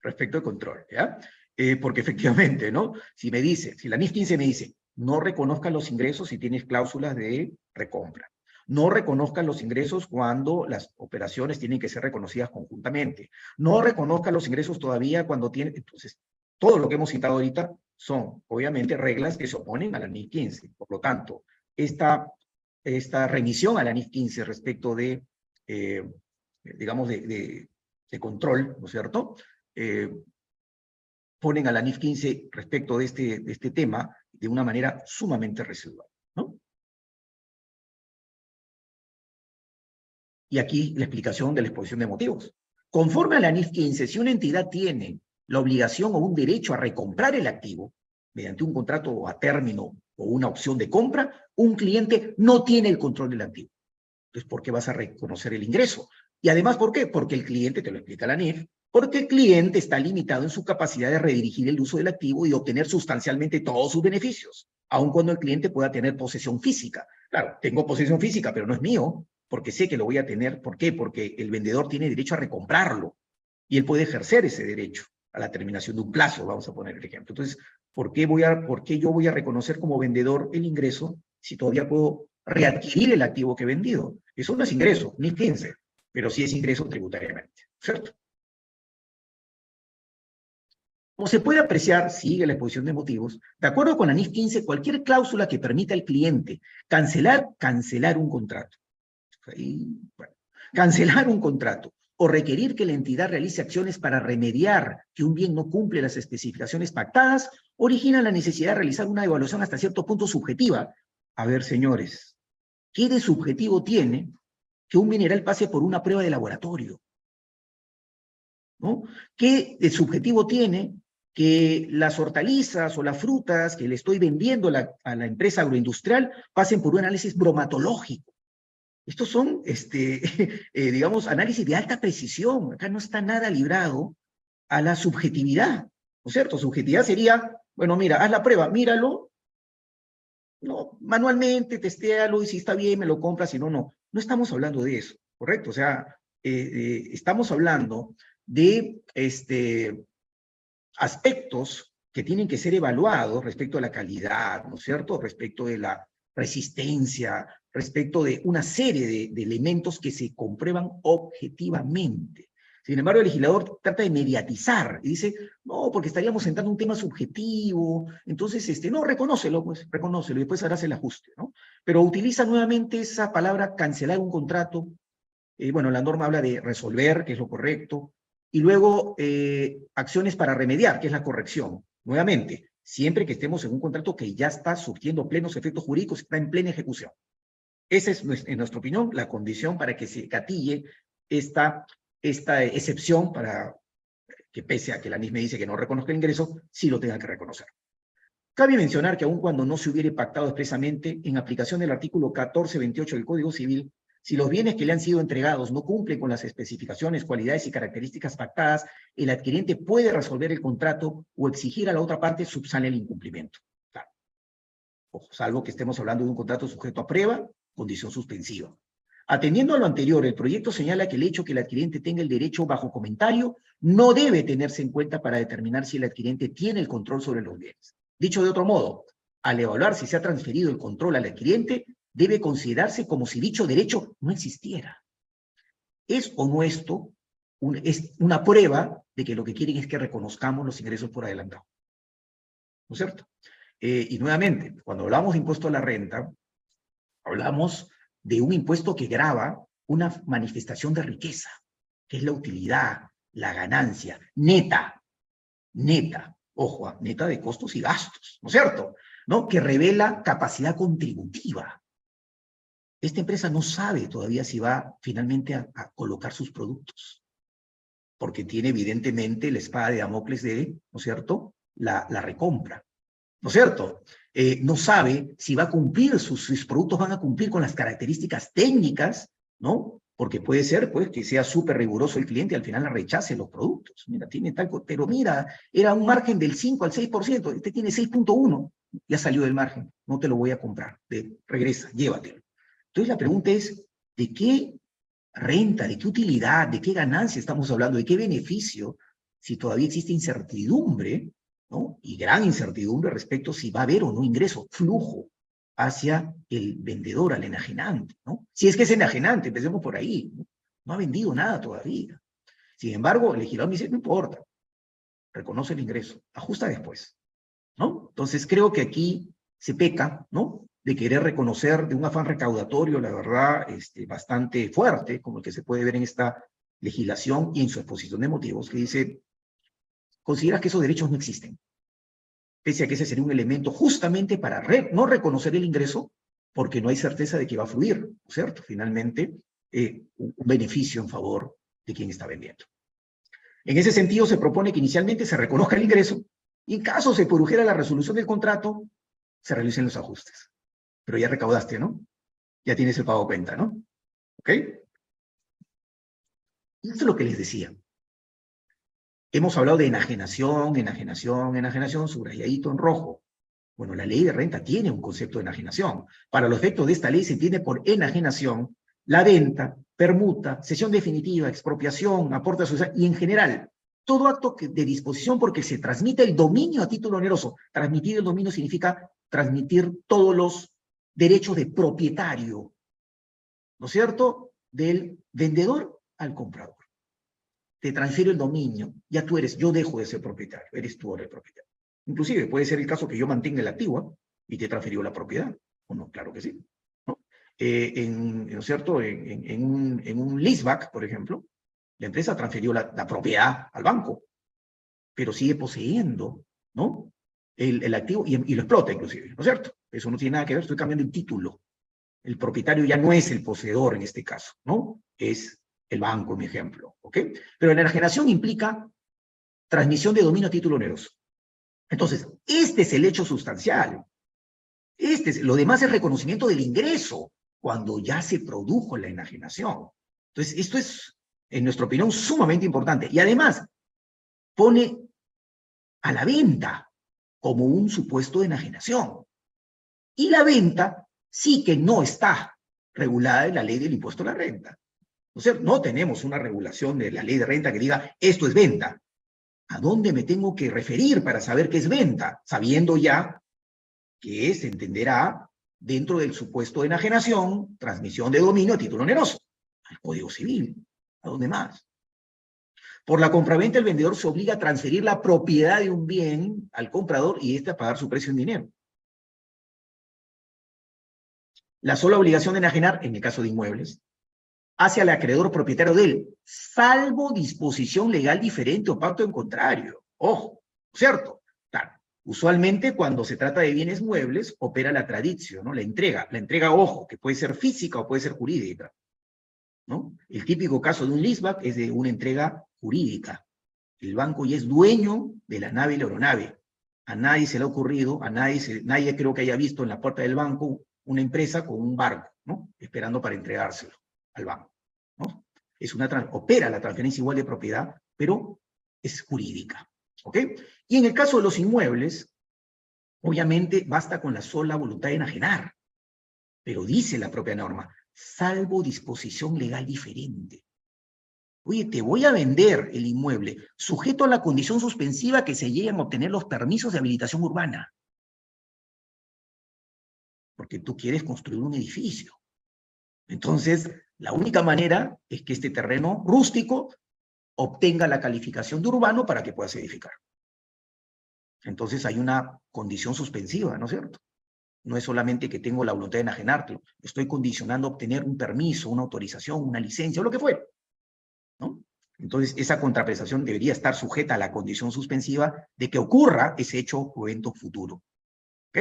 [SPEAKER 2] Respecto al control, ¿ya? Eh, porque efectivamente, ¿no? Si me dice, si la NIF 15 me dice, no reconozcan los ingresos si tienes cláusulas de recompra. No reconozcan los ingresos cuando las operaciones tienen que ser reconocidas conjuntamente. No reconozcan los ingresos todavía cuando tienen... Entonces, todo lo que hemos citado ahorita son, obviamente, reglas que se oponen a la NIF 15. Por lo tanto, esta, esta remisión a la NIF 15 respecto de, eh, digamos, de, de, control, ¿no es cierto? Eh, ponen a la NIF 15 respecto de este, de este tema de una manera sumamente residual, ¿no? Y aquí la explicación de la exposición de motivos. Conforme a la NIF 15, si una entidad tiene la obligación o un derecho a recomprar el activo mediante un contrato a término o una opción de compra, un cliente no tiene el control del activo. Entonces, ¿por qué vas a reconocer el ingreso? Y además, ¿por qué? Porque el cliente, te lo explica la NIF, porque el cliente está limitado en su capacidad de redirigir el uso del activo y obtener sustancialmente todos sus beneficios, aun cuando el cliente pueda tener posesión física. Claro, tengo posesión física, pero no es mío, porque sé que lo voy a tener. ¿Por qué? Porque el vendedor tiene derecho a recomprarlo y él puede ejercer ese derecho a la terminación de un plazo, vamos a poner el ejemplo. Entonces, ¿por qué, voy a, ¿por qué yo voy a reconocer como vendedor el ingreso si todavía puedo readquirir el activo que he vendido? Eso no es ingreso, ni 15, pero sí es ingreso tributariamente, ¿cierto? Como se puede apreciar, sigue la exposición de motivos, de acuerdo con la NIF 15, cualquier cláusula que permita al cliente cancelar, cancelar un contrato. bueno, cancelar un contrato o requerir que la entidad realice acciones para remediar que un bien no cumple las especificaciones pactadas, origina la necesidad de realizar una evaluación hasta cierto punto subjetiva. A ver, señores, ¿qué de subjetivo tiene que un mineral pase por una prueba de laboratorio? ¿No? ¿Qué de subjetivo tiene que las hortalizas o las frutas que le estoy vendiendo la, a la empresa agroindustrial pasen por un análisis bromatológico? Estos son, este, eh, digamos, análisis de alta precisión. Acá no está nada librado a la subjetividad, ¿no es cierto? Subjetividad sería, bueno, mira, haz la prueba, míralo, no, manualmente, testéalo y si está bien, me lo compras, si no, no. No estamos hablando de eso, ¿correcto? O sea, eh, eh, estamos hablando de este, aspectos que tienen que ser evaluados respecto a la calidad, ¿no es cierto? Respecto de la resistencia, respecto de una serie de, elementos que se comprueban objetivamente. Sin embargo, el legislador trata de mediatizar y dice, no, porque estaríamos sentando un tema subjetivo, entonces, este, no, reconócelo, pues, reconócelo, y después harás el ajuste, ¿no? Pero utiliza nuevamente esa palabra cancelar un contrato, eh, bueno, la norma habla de resolver, que es lo correcto, y luego eh, acciones para remediar, que es la corrección. Nuevamente, siempre que estemos en un contrato que ya está surtiendo plenos efectos jurídicos, está en plena ejecución. Esa es, en nuestra opinión, la condición para que se catille esta esta excepción para que pese a que la NIS me dice que no reconozca el ingreso, sí lo tenga que reconocer. Cabe mencionar que aun cuando no se hubiera pactado expresamente, en aplicación del artículo 1428 del Código Civil, si los bienes que le han sido entregados no cumplen con las especificaciones, cualidades y características pactadas, el adquiriente puede resolver el contrato o exigir a la otra parte subsane el incumplimiento. Claro. Salvo que estemos hablando de un contrato sujeto a prueba, condición suspensiva. Atendiendo a lo anterior, el proyecto señala que el hecho que el adquiriente tenga el derecho bajo comentario no debe tenerse en cuenta para determinar si el adquiriente tiene el control sobre los bienes. Dicho de otro modo, al evaluar si se ha transferido el control al adquiriente, debe considerarse como si dicho derecho no existiera. ¿Es o no esto es una prueba de que lo que quieren es que reconozcamos los ingresos por adelantado? ¿No es cierto? Eh, y nuevamente, cuando hablamos de impuesto a la renta, hablamos de un impuesto que grava una manifestación de riqueza, que es la utilidad, la ganancia, neta, neta, ojo, neta de costos y gastos, ¿no es cierto? ¿No? Que revela capacidad contributiva. Esta empresa no sabe todavía si va finalmente a, colocar sus productos, porque tiene evidentemente la espada de Damocles de, ¿no es cierto?, la, la recompra. ¿no es cierto? Eh, no sabe si va a cumplir, sus, sus, productos van a cumplir con las características técnicas, ¿no? Porque puede ser, pues, que sea súper riguroso el cliente y al final rechace los productos. Mira, tiene tal, pero mira, era un margen del 5 al 6%, este tiene 6.1, ya salió del margen, no te lo voy a comprar, de, regresa, llévatelo. Entonces la pregunta es, ¿de qué renta, de qué utilidad, de qué ganancia estamos hablando, de qué beneficio, si todavía existe incertidumbre y gran incertidumbre respecto si va a haber o no ingreso, flujo hacia el vendedor, al enajenante, ¿no? Si es que es enajenante, empecemos por ahí, ¿no? ha vendido nada todavía. Sin embargo, el legislador me dice, no importa, reconoce el ingreso, ajusta después, ¿no? Entonces creo que aquí se peca, ¿no? De querer reconocer de un afán recaudatorio, la verdad, este, bastante fuerte, como el que se puede ver en esta legislación y en su exposición de motivos, que dice, considera que esos derechos no existen, pese a que ese sería un elemento justamente para no reconocer el ingreso, porque no hay certeza de que va a fluir, ¿cierto? Finalmente, eh, un beneficio en favor de quien está vendiendo. En ese sentido, se propone que inicialmente se reconozca el ingreso y en caso se produjera la resolución del contrato, se realicen los ajustes. Pero ya recaudaste, ¿no? Ya tienes el pago cuenta, ¿no? ¿Ok? Esto es lo que les decía. Hemos hablado de enajenación, enajenación, enajenación, subrayadito en rojo. Bueno, la ley de renta tiene un concepto de enajenación. Para los efectos de esta ley se entiende por enajenación la venta, permuta, cesión definitiva, expropiación, aporte y en general todo acto de disposición porque se transmite el dominio a título oneroso. Transmitir el dominio significa transmitir todos los derechos de propietario, ¿no es cierto?, del vendedor al comprador te transfiero el dominio, ya tú eres, yo dejo de ser propietario, eres tú ahora el propietario. Inclusive puede ser el caso que yo mantenga el activo y te transferió la propiedad, ¿o no? Claro que sí. ¿no? Eh, en, ¿no es cierto? En, en, un, en un leaseback, por ejemplo, la empresa transfirió la, la, propiedad al banco, pero sigue poseyendo, ¿no? El, el activo y, y, lo explota inclusive, ¿no es cierto? Eso no tiene nada que ver, estoy cambiando el título. El propietario ya no es el poseedor en este caso, ¿no? Es el banco, mi ejemplo, ¿ok? Pero la enajenación implica transmisión de dominio a título oneroso. Entonces, este es el hecho sustancial. Este es, lo demás es reconocimiento del ingreso cuando ya se produjo la enajenación. Entonces, esto es, en nuestra opinión, sumamente importante. Y además, pone a la venta como un supuesto de enajenación. Y la venta sí que no está regulada en la ley del impuesto a la renta. ¿No, no tenemos una regulación de la ley de renta que diga esto es venta. ¿A dónde me tengo que referir para saber qué es venta? Sabiendo ya que se entenderá dentro del supuesto de enajenación, transmisión de dominio a título oneroso, al Código Civil. ¿A dónde más? Por la compraventa, el vendedor se obliga a transferir la propiedad de un bien al comprador y éste a pagar su precio en dinero. La sola obligación de enajenar, en el caso de inmuebles, hacia el acreedor propietario de él, salvo disposición legal diferente o pacto en contrario. Ojo, ¿cierto? Usualmente cuando se trata de bienes muebles, opera la tradición, ¿no? La entrega, la entrega, ojo, que puede ser física o puede ser jurídica. ¿no? El típico caso de un leaseback es de una entrega jurídica. El banco ya es dueño de la nave y la aeronave. A nadie se le ha ocurrido, a nadie, nadie creo que haya visto en la puerta del banco una empresa con un barco, ¿no? Esperando para entregárselo al banco, ¿no? Es una, opera la transferencia igual de propiedad, pero es jurídica, ¿ok? Y en el caso de los inmuebles, obviamente basta con la sola voluntad de enajenar, pero dice la propia norma, salvo disposición legal diferente. Oye, te voy a vender el inmueble sujeto a la condición suspensiva que se lleguen a obtener los permisos de habilitación urbana. Porque tú quieres construir un edificio. Entonces, la única manera es que este terreno rústico obtenga la calificación de urbano para que puedas edificar. Entonces hay una condición suspensiva, ¿no es cierto? No es solamente que tengo la voluntad de enajenártelo, estoy condicionando obtener un permiso, una autorización, una licencia, o lo que fuera. Entonces, esa contraprestación debería estar sujeta a la condición suspensiva de que ocurra ese hecho o evento futuro. ¿Ok?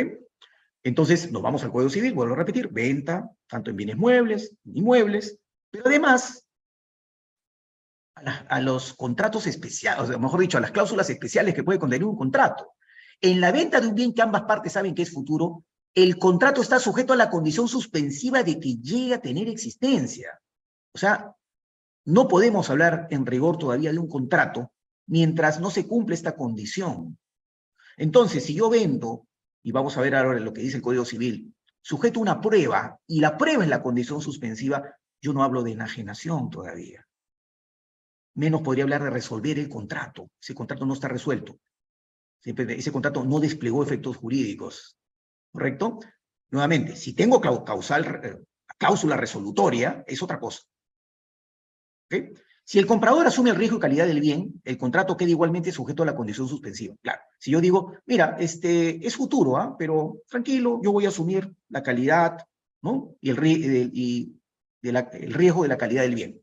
[SPEAKER 2] Entonces, nos vamos al Código Civil, vuelvo a repetir, venta, tanto en bienes muebles, inmuebles, pero además a, los contratos especiales, o mejor dicho, a las cláusulas especiales que puede contener un contrato. En la venta de un bien que ambas partes saben que es futuro, el contrato está sujeto a la condición suspensiva de que llegue a tener existencia. O sea, no podemos hablar en rigor todavía de un contrato mientras no se cumple esta condición. Entonces, si yo vendo, y vamos a ver ahora lo que dice el Código Civil, sujeto a una prueba, y la prueba es la condición suspensiva, yo no hablo de enajenación todavía. Menos podría hablar de resolver el contrato. Ese contrato no está resuelto. Ese contrato no desplegó efectos jurídicos. ¿correcto? Nuevamente, si tengo causal, eh, cláusula resolutoria, es otra cosa. ¿Okay? Si el comprador asume el riesgo y calidad del bien, el contrato queda igualmente sujeto a la condición suspensiva. Claro, si yo digo, mira, este es futuro, ¿ah? pero tranquilo, yo voy a asumir la calidad, ¿no? Y, el, el riesgo de la calidad del bien.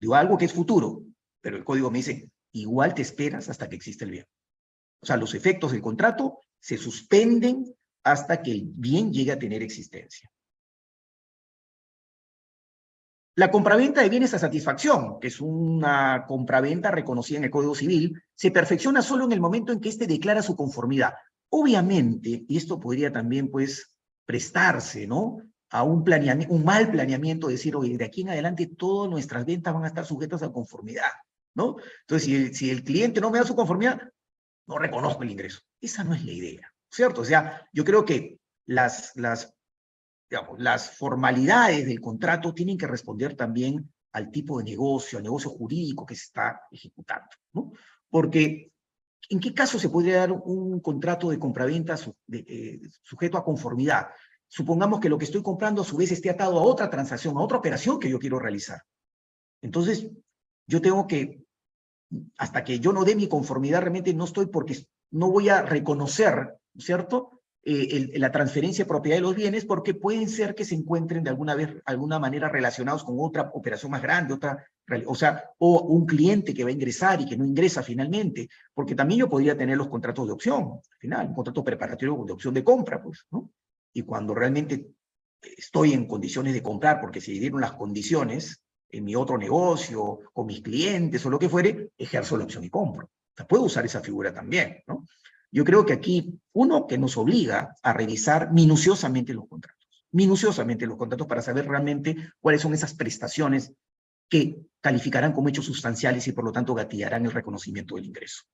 [SPEAKER 2] Digo algo que es futuro, pero el código me dice, igual te esperas hasta que exista el bien. O sea, los efectos del contrato se suspenden hasta que el bien llegue a tener existencia. La compraventa de bienes a satisfacción, que es una compraventa reconocida en el Código Civil, se perfecciona solo en el momento en que éste declara su conformidad. Obviamente, y esto podría también, pues, prestarse, ¿no? A un, planeamiento, un mal planeamiento, decir, oye, de aquí en adelante todas nuestras ventas van a estar sujetas a conformidad, ¿no? Entonces, si el, si el cliente no me da su conformidad, no reconozco el ingreso. Esa no es la idea. ¿cierto? O sea, yo creo que las, las, las formalidades del contrato tienen que responder también al tipo de negocio, al negocio jurídico que se está ejecutando, ¿no? Porque, ¿en qué caso se podría dar un contrato de compraventa eh, sujeto a conformidad? Supongamos que lo que estoy comprando a su vez esté atado a otra transacción, a otra operación que yo quiero realizar. Entonces, yo tengo que, hasta que yo no dé mi conformidad, realmente no estoy porque no voy a reconocer ¿cierto? Eh, la transferencia de propiedad de los bienes porque pueden ser que se encuentren de alguna, vez, alguna manera relacionados con otra operación más grande, otra, o sea, o un cliente que va a ingresar y que no ingresa finalmente, porque también yo podría tener los contratos de opción, al final, un contrato preparatorio de opción de compra, pues, ¿no? Y cuando realmente estoy en condiciones de comprar porque se dieron las condiciones en mi otro negocio, con mis clientes o lo que fuere, ejerzo la opción y compro. O sea, puedo usar esa figura también, ¿no? Yo creo que aquí, uno, que nos obliga a revisar minuciosamente los contratos, minuciosamente los contratos para saber realmente cuáles son esas prestaciones que calificarán como hechos sustanciales y por lo tanto gatillarán el reconocimiento del ingreso.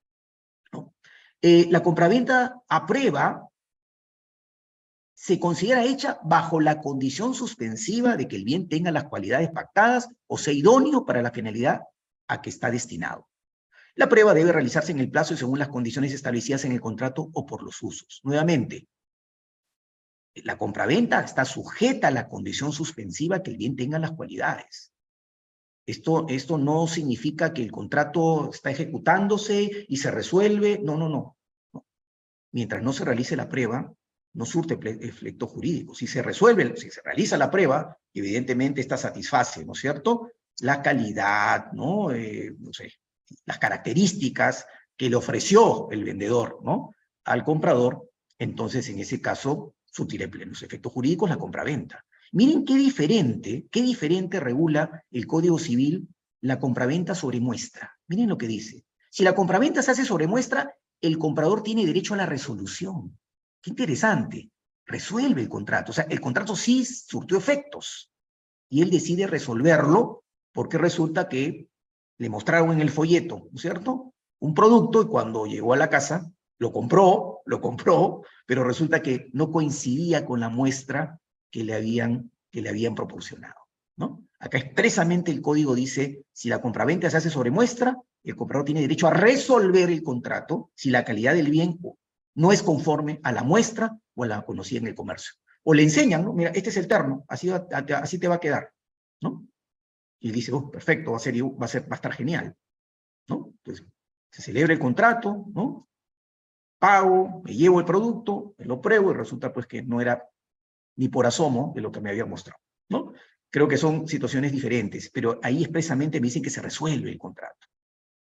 [SPEAKER 2] Eh, la compraventa a prueba se considera hecha bajo la condición suspensiva de que el bien tenga las cualidades pactadas o sea idóneo para la finalidad a que está destinado. La prueba debe realizarse en el plazo y según las condiciones establecidas en el contrato o por los usos. Nuevamente, La compraventa está sujeta a la condición suspensiva que el bien tenga las cualidades. Esto, esto no significa que el contrato está ejecutándose y se resuelve. No, no, no. Mientras no se realice la prueba, no surte efecto jurídico. Si se resuelve, si se realiza la prueba, evidentemente esta satisface, ¿no es cierto? La calidad, ¿no? Eh, no sé, las características que le ofreció el vendedor, ¿no? Al comprador, entonces en ese caso surtiré plenos efectos jurídicos la compraventa. Miren qué diferente, qué diferente regula el Código Civil la compraventa sobre muestra. Miren lo que dice. Si la compraventa se hace sobre muestra, el comprador tiene derecho a la resolución. Qué interesante. Resuelve el contrato. O sea, el contrato sí surtió efectos. Y él decide resolverlo porque resulta que le mostraron en el folleto, ¿no es cierto? Un producto y cuando llegó a la casa lo compró, lo compró, pero resulta que no coincidía con la muestra que le habían, que le habían proporcionado. ¿no? Acá expresamente el código dice, si la compraventa se hace sobre muestra, el comprador tiene derecho a resolver el contrato si la calidad del bien no es conforme a la muestra o a la conocida en el comercio. O le enseñan, ¿no? Mira, este es el terno, así, así te va a quedar, ¿no? Y dice, oh, perfecto, va a, ser, va, a estar genial, ¿no? Entonces, se celebra el contrato, ¿no? Pago, me llevo el producto, me lo pruebo y resulta pues que no era ni por asomo de lo que me había mostrado, ¿no? Creo que son situaciones diferentes, pero ahí expresamente me dicen que se resuelve el contrato.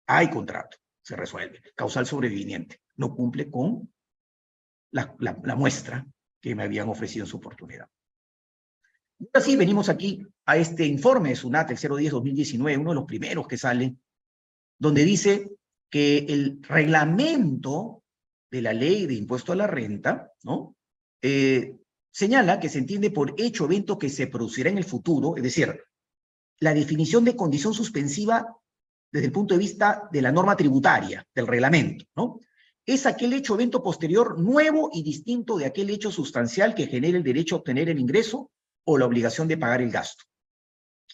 [SPEAKER 2] Hay contrato, se resuelve. Causal sobreviviente. No cumple con la, la, muestra que me habían ofrecido en su oportunidad. Y así venimos aquí a este informe de SUNAT, el 010-2019, uno de los primeros que sale, donde dice que el reglamento de la ley de impuesto a la renta, ¿no? Eh, señala que se entiende por hecho evento que se producirá en el futuro, es decir, la definición de condición suspensiva desde el punto de vista de la norma tributaria, del reglamento, ¿no? Es aquel hecho evento posterior nuevo y distinto de aquel hecho sustancial que genere el derecho a obtener el ingreso o la obligación de pagar el gasto.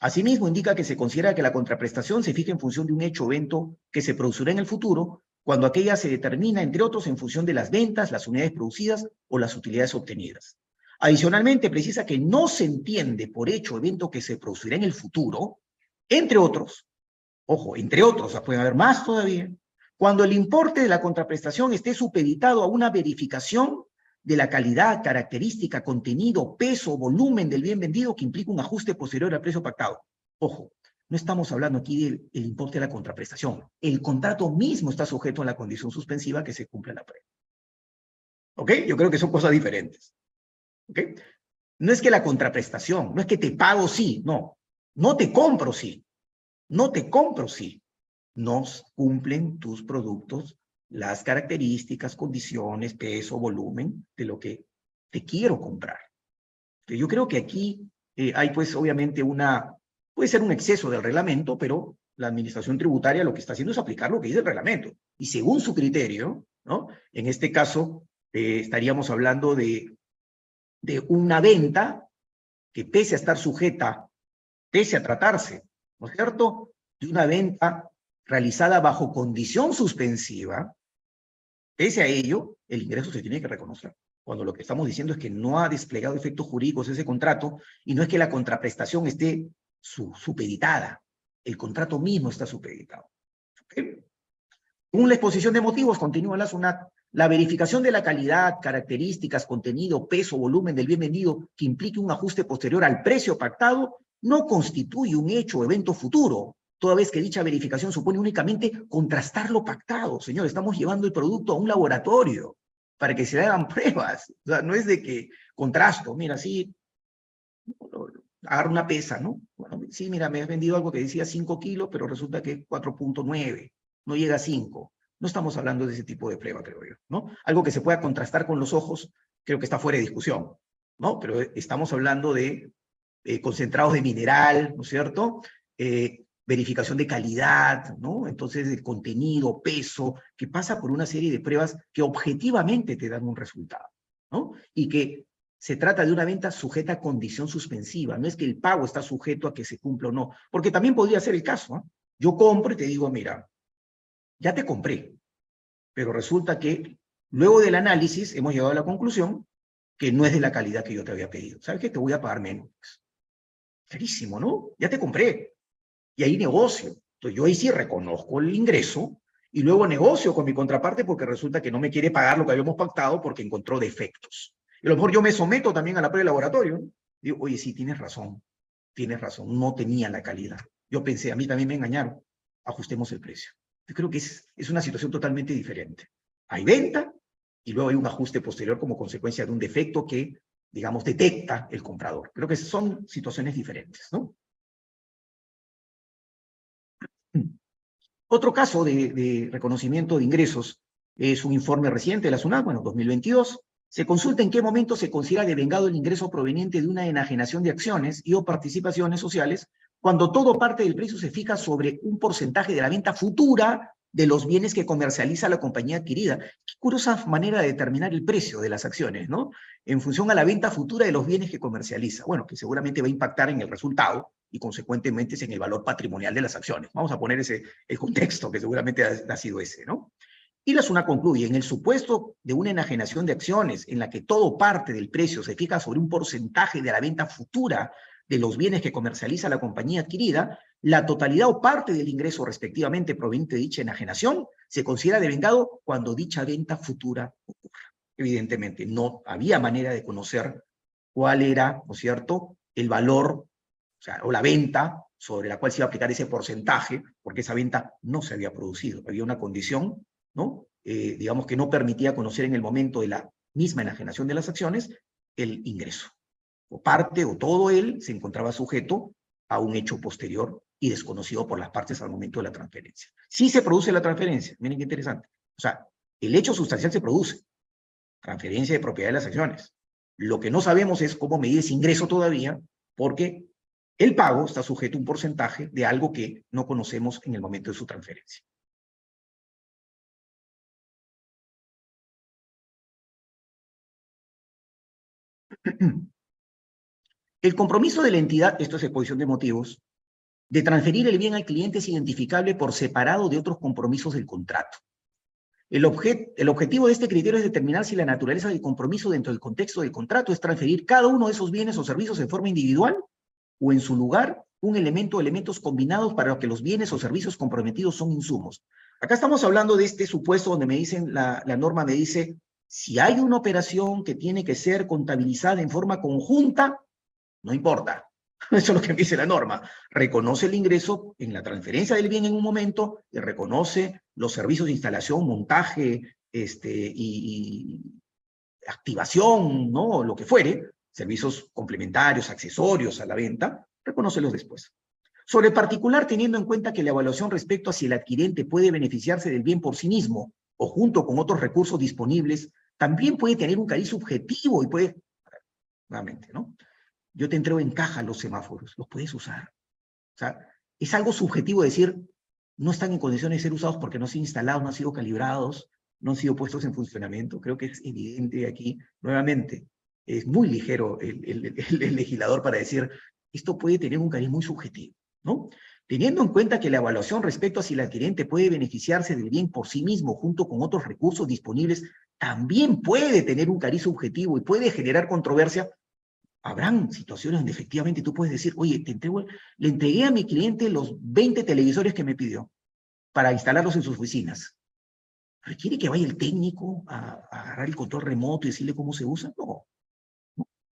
[SPEAKER 2] Asimismo, indica que se considera que la contraprestación se fija en función de un hecho evento que se producirá en el futuro, cuando aquella se determina, entre otros, en función de las ventas, las unidades producidas o las utilidades obtenidas. Adicionalmente, precisa que no se entiende por hecho evento que se producirá en el futuro, entre otros, ojo, entre otros, o sea, puede haber más todavía, cuando el importe de la contraprestación esté supeditado a una verificación de la calidad, característica, contenido, peso, volumen del bien vendido que implica un ajuste posterior al precio pactado. Ojo, no estamos hablando aquí del importe de la contraprestación. El contrato mismo está sujeto a la condición suspensiva que se cumple la prueba. ¿Ok? Yo creo que son cosas diferentes. ¿Ok? No es que la contraprestación, no es que te pago sí, no. No te compro sí. No te compro sí. No cumplen tus productos las características, condiciones, peso, volumen de lo que te quiero comprar. Yo creo que aquí eh, hay pues obviamente una, puede ser un exceso del reglamento, pero la administración tributaria lo que está haciendo es aplicar lo que dice el reglamento. Y según su criterio, ¿no? En este caso, eh, estaríamos hablando de de una venta que pese a estar sujeta, pese a tratarse, ¿no es cierto?, de una venta realizada bajo condición suspensiva, pese a ello, el ingreso se tiene que reconocer. Cuando lo que estamos diciendo es que no ha desplegado efectos jurídicos ese contrato y no es que la contraprestación esté supeditada, el contrato mismo está supeditado. ¿Okay? Según la exposición de motivos, continúa la SUNAT, la verificación de la calidad, características, contenido, peso, volumen del bien vendido que implique un ajuste posterior al precio pactado no constituye un hecho o evento futuro, toda vez que dicha verificación supone únicamente contrastar lo pactado. Señor, estamos llevando el producto a un laboratorio para que se hagan pruebas. O sea, no es de que contrasto, mira, sí, agarro una pesa, ¿no? Sí, mira, me has vendido algo que decía 5 kilos, pero resulta que es 4.9, no llega a 5. No estamos hablando de ese tipo de prueba, creo yo, ¿no? Algo que se pueda contrastar con los ojos, creo que está fuera de discusión, ¿no? Pero estamos hablando de eh, concentrados de mineral, ¿no es cierto? Eh, verificación de calidad, ¿no? Entonces, el contenido, peso, que pasa por una serie de pruebas que objetivamente te dan un resultado, ¿no? Y que se trata de una venta sujeta a condición suspensiva, no es que el pago está sujeto a que se cumpla o no, porque también podría ser el caso, ¿no? Yo compro y te digo, mira, ya te compré. Pero resulta que luego del análisis hemos llegado a la conclusión que no es de la calidad que yo te había pedido. ¿Sabes qué? Te voy a pagar menos. Clarísimo, ¿no? Ya te compré. Y ahí negocio. Entonces yo ahí sí reconozco el ingreso y luego negocio con mi contraparte porque resulta que no me quiere pagar lo que habíamos pactado porque encontró defectos. Y a lo mejor yo me someto también a la prueba de laboratorio. Digo, oye, sí, tienes razón, tienes razón, no tenía la calidad. Yo pensé, a mí también me engañaron, ajustemos el precio. Yo creo que es, es una situación totalmente diferente. Hay venta y luego hay un ajuste posterior como consecuencia de un defecto que, digamos, detecta el comprador. Creo que son situaciones diferentes, ¿no? Otro caso de, reconocimiento de ingresos es un informe reciente de la SUNAT, bueno, 2022, se consulta en qué momento se considera devengado el ingreso proveniente de una enajenación de acciones y o participaciones sociales cuando todo parte del precio se fija sobre un porcentaje de la venta futura de los bienes que comercializa la compañía adquirida. Qué curiosa manera de determinar el precio de las acciones, ¿no? En función a la venta futura de los bienes que comercializa. Bueno, que seguramente va a impactar en el resultado y consecuentemente en el valor patrimonial de las acciones. Vamos a poner ese, el contexto que seguramente ha, ha sido ese, ¿no? Y la SUNA concluye, en el supuesto de una enajenación de acciones en la que todo parte del precio se fija sobre un porcentaje de la venta futura de los bienes que comercializa la compañía adquirida, la totalidad o parte del ingreso respectivamente proveniente de dicha enajenación se considera devengado cuando dicha venta futura ocurra. Evidentemente, no había manera de conocer cuál era, ¿no es cierto?, el valor o, la venta sobre la cual se iba a aplicar ese porcentaje, porque esa venta no se había producido. Había una condición ¿no? Eh, digamos que no permitía conocer en el momento de la misma enajenación de las acciones el ingreso. O parte o todo él se encontraba sujeto a un hecho posterior y desconocido por las partes al momento de la transferencia. Sí se produce la transferencia, miren qué interesante. O sea, el hecho sustancial se produce, transferencia de propiedad de las acciones. Lo que no sabemos es cómo medir ese ingreso todavía, porque el pago está sujeto a un porcentaje de algo que no conocemos en el momento de su transferencia. El compromiso de la entidad, esto es exposición de motivos, de transferir el bien al cliente es identificable por separado de otros compromisos del contrato. El, objet, el, objetivo de este criterio es determinar si la naturaleza del compromiso dentro del contexto del contrato es transferir cada uno de esos bienes o servicios en forma individual o en su lugar un elemento o elementos combinados para que los bienes o servicios comprometidos son insumos. Acá estamos hablando de este supuesto donde me dicen, la, la norma me dice, si hay una operación que tiene que ser contabilizada en forma conjunta, no importa. Eso es lo que dice la norma. Reconoce el ingreso en la transferencia del bien en un momento y reconoce los servicios de instalación, montaje este, y, activación, ¿no? Lo que fuere, servicios complementarios, accesorios a la venta, reconócelos después. Sobre particular, teniendo en cuenta que la evaluación respecto a si el adquirente puede beneficiarse del bien por sí mismo o junto con otros recursos disponibles también puede tener un cariz subjetivo y puede, nuevamente, ¿no? Yo te entrego en caja los semáforos, los puedes usar. O sea, es algo subjetivo decir, no están en condiciones de ser usados porque no han sido instalados, no han sido calibrados, no han sido puestos en funcionamiento. Creo que es evidente aquí, nuevamente, es muy ligero el, legislador para decir, esto puede tener un cariz muy subjetivo, ¿no? Teniendo en cuenta que la evaluación respecto a si el adquirente puede beneficiarse del bien por sí mismo junto con otros recursos disponibles también puede tener un cariz subjetivo y puede generar controversia, habrán situaciones donde efectivamente tú puedes decir, oye, te le entregué a mi cliente los 20 televisores que me pidió para instalarlos en sus oficinas. ¿Requiere que vaya el técnico a, a agarrar el control remoto y decirle cómo se usa? No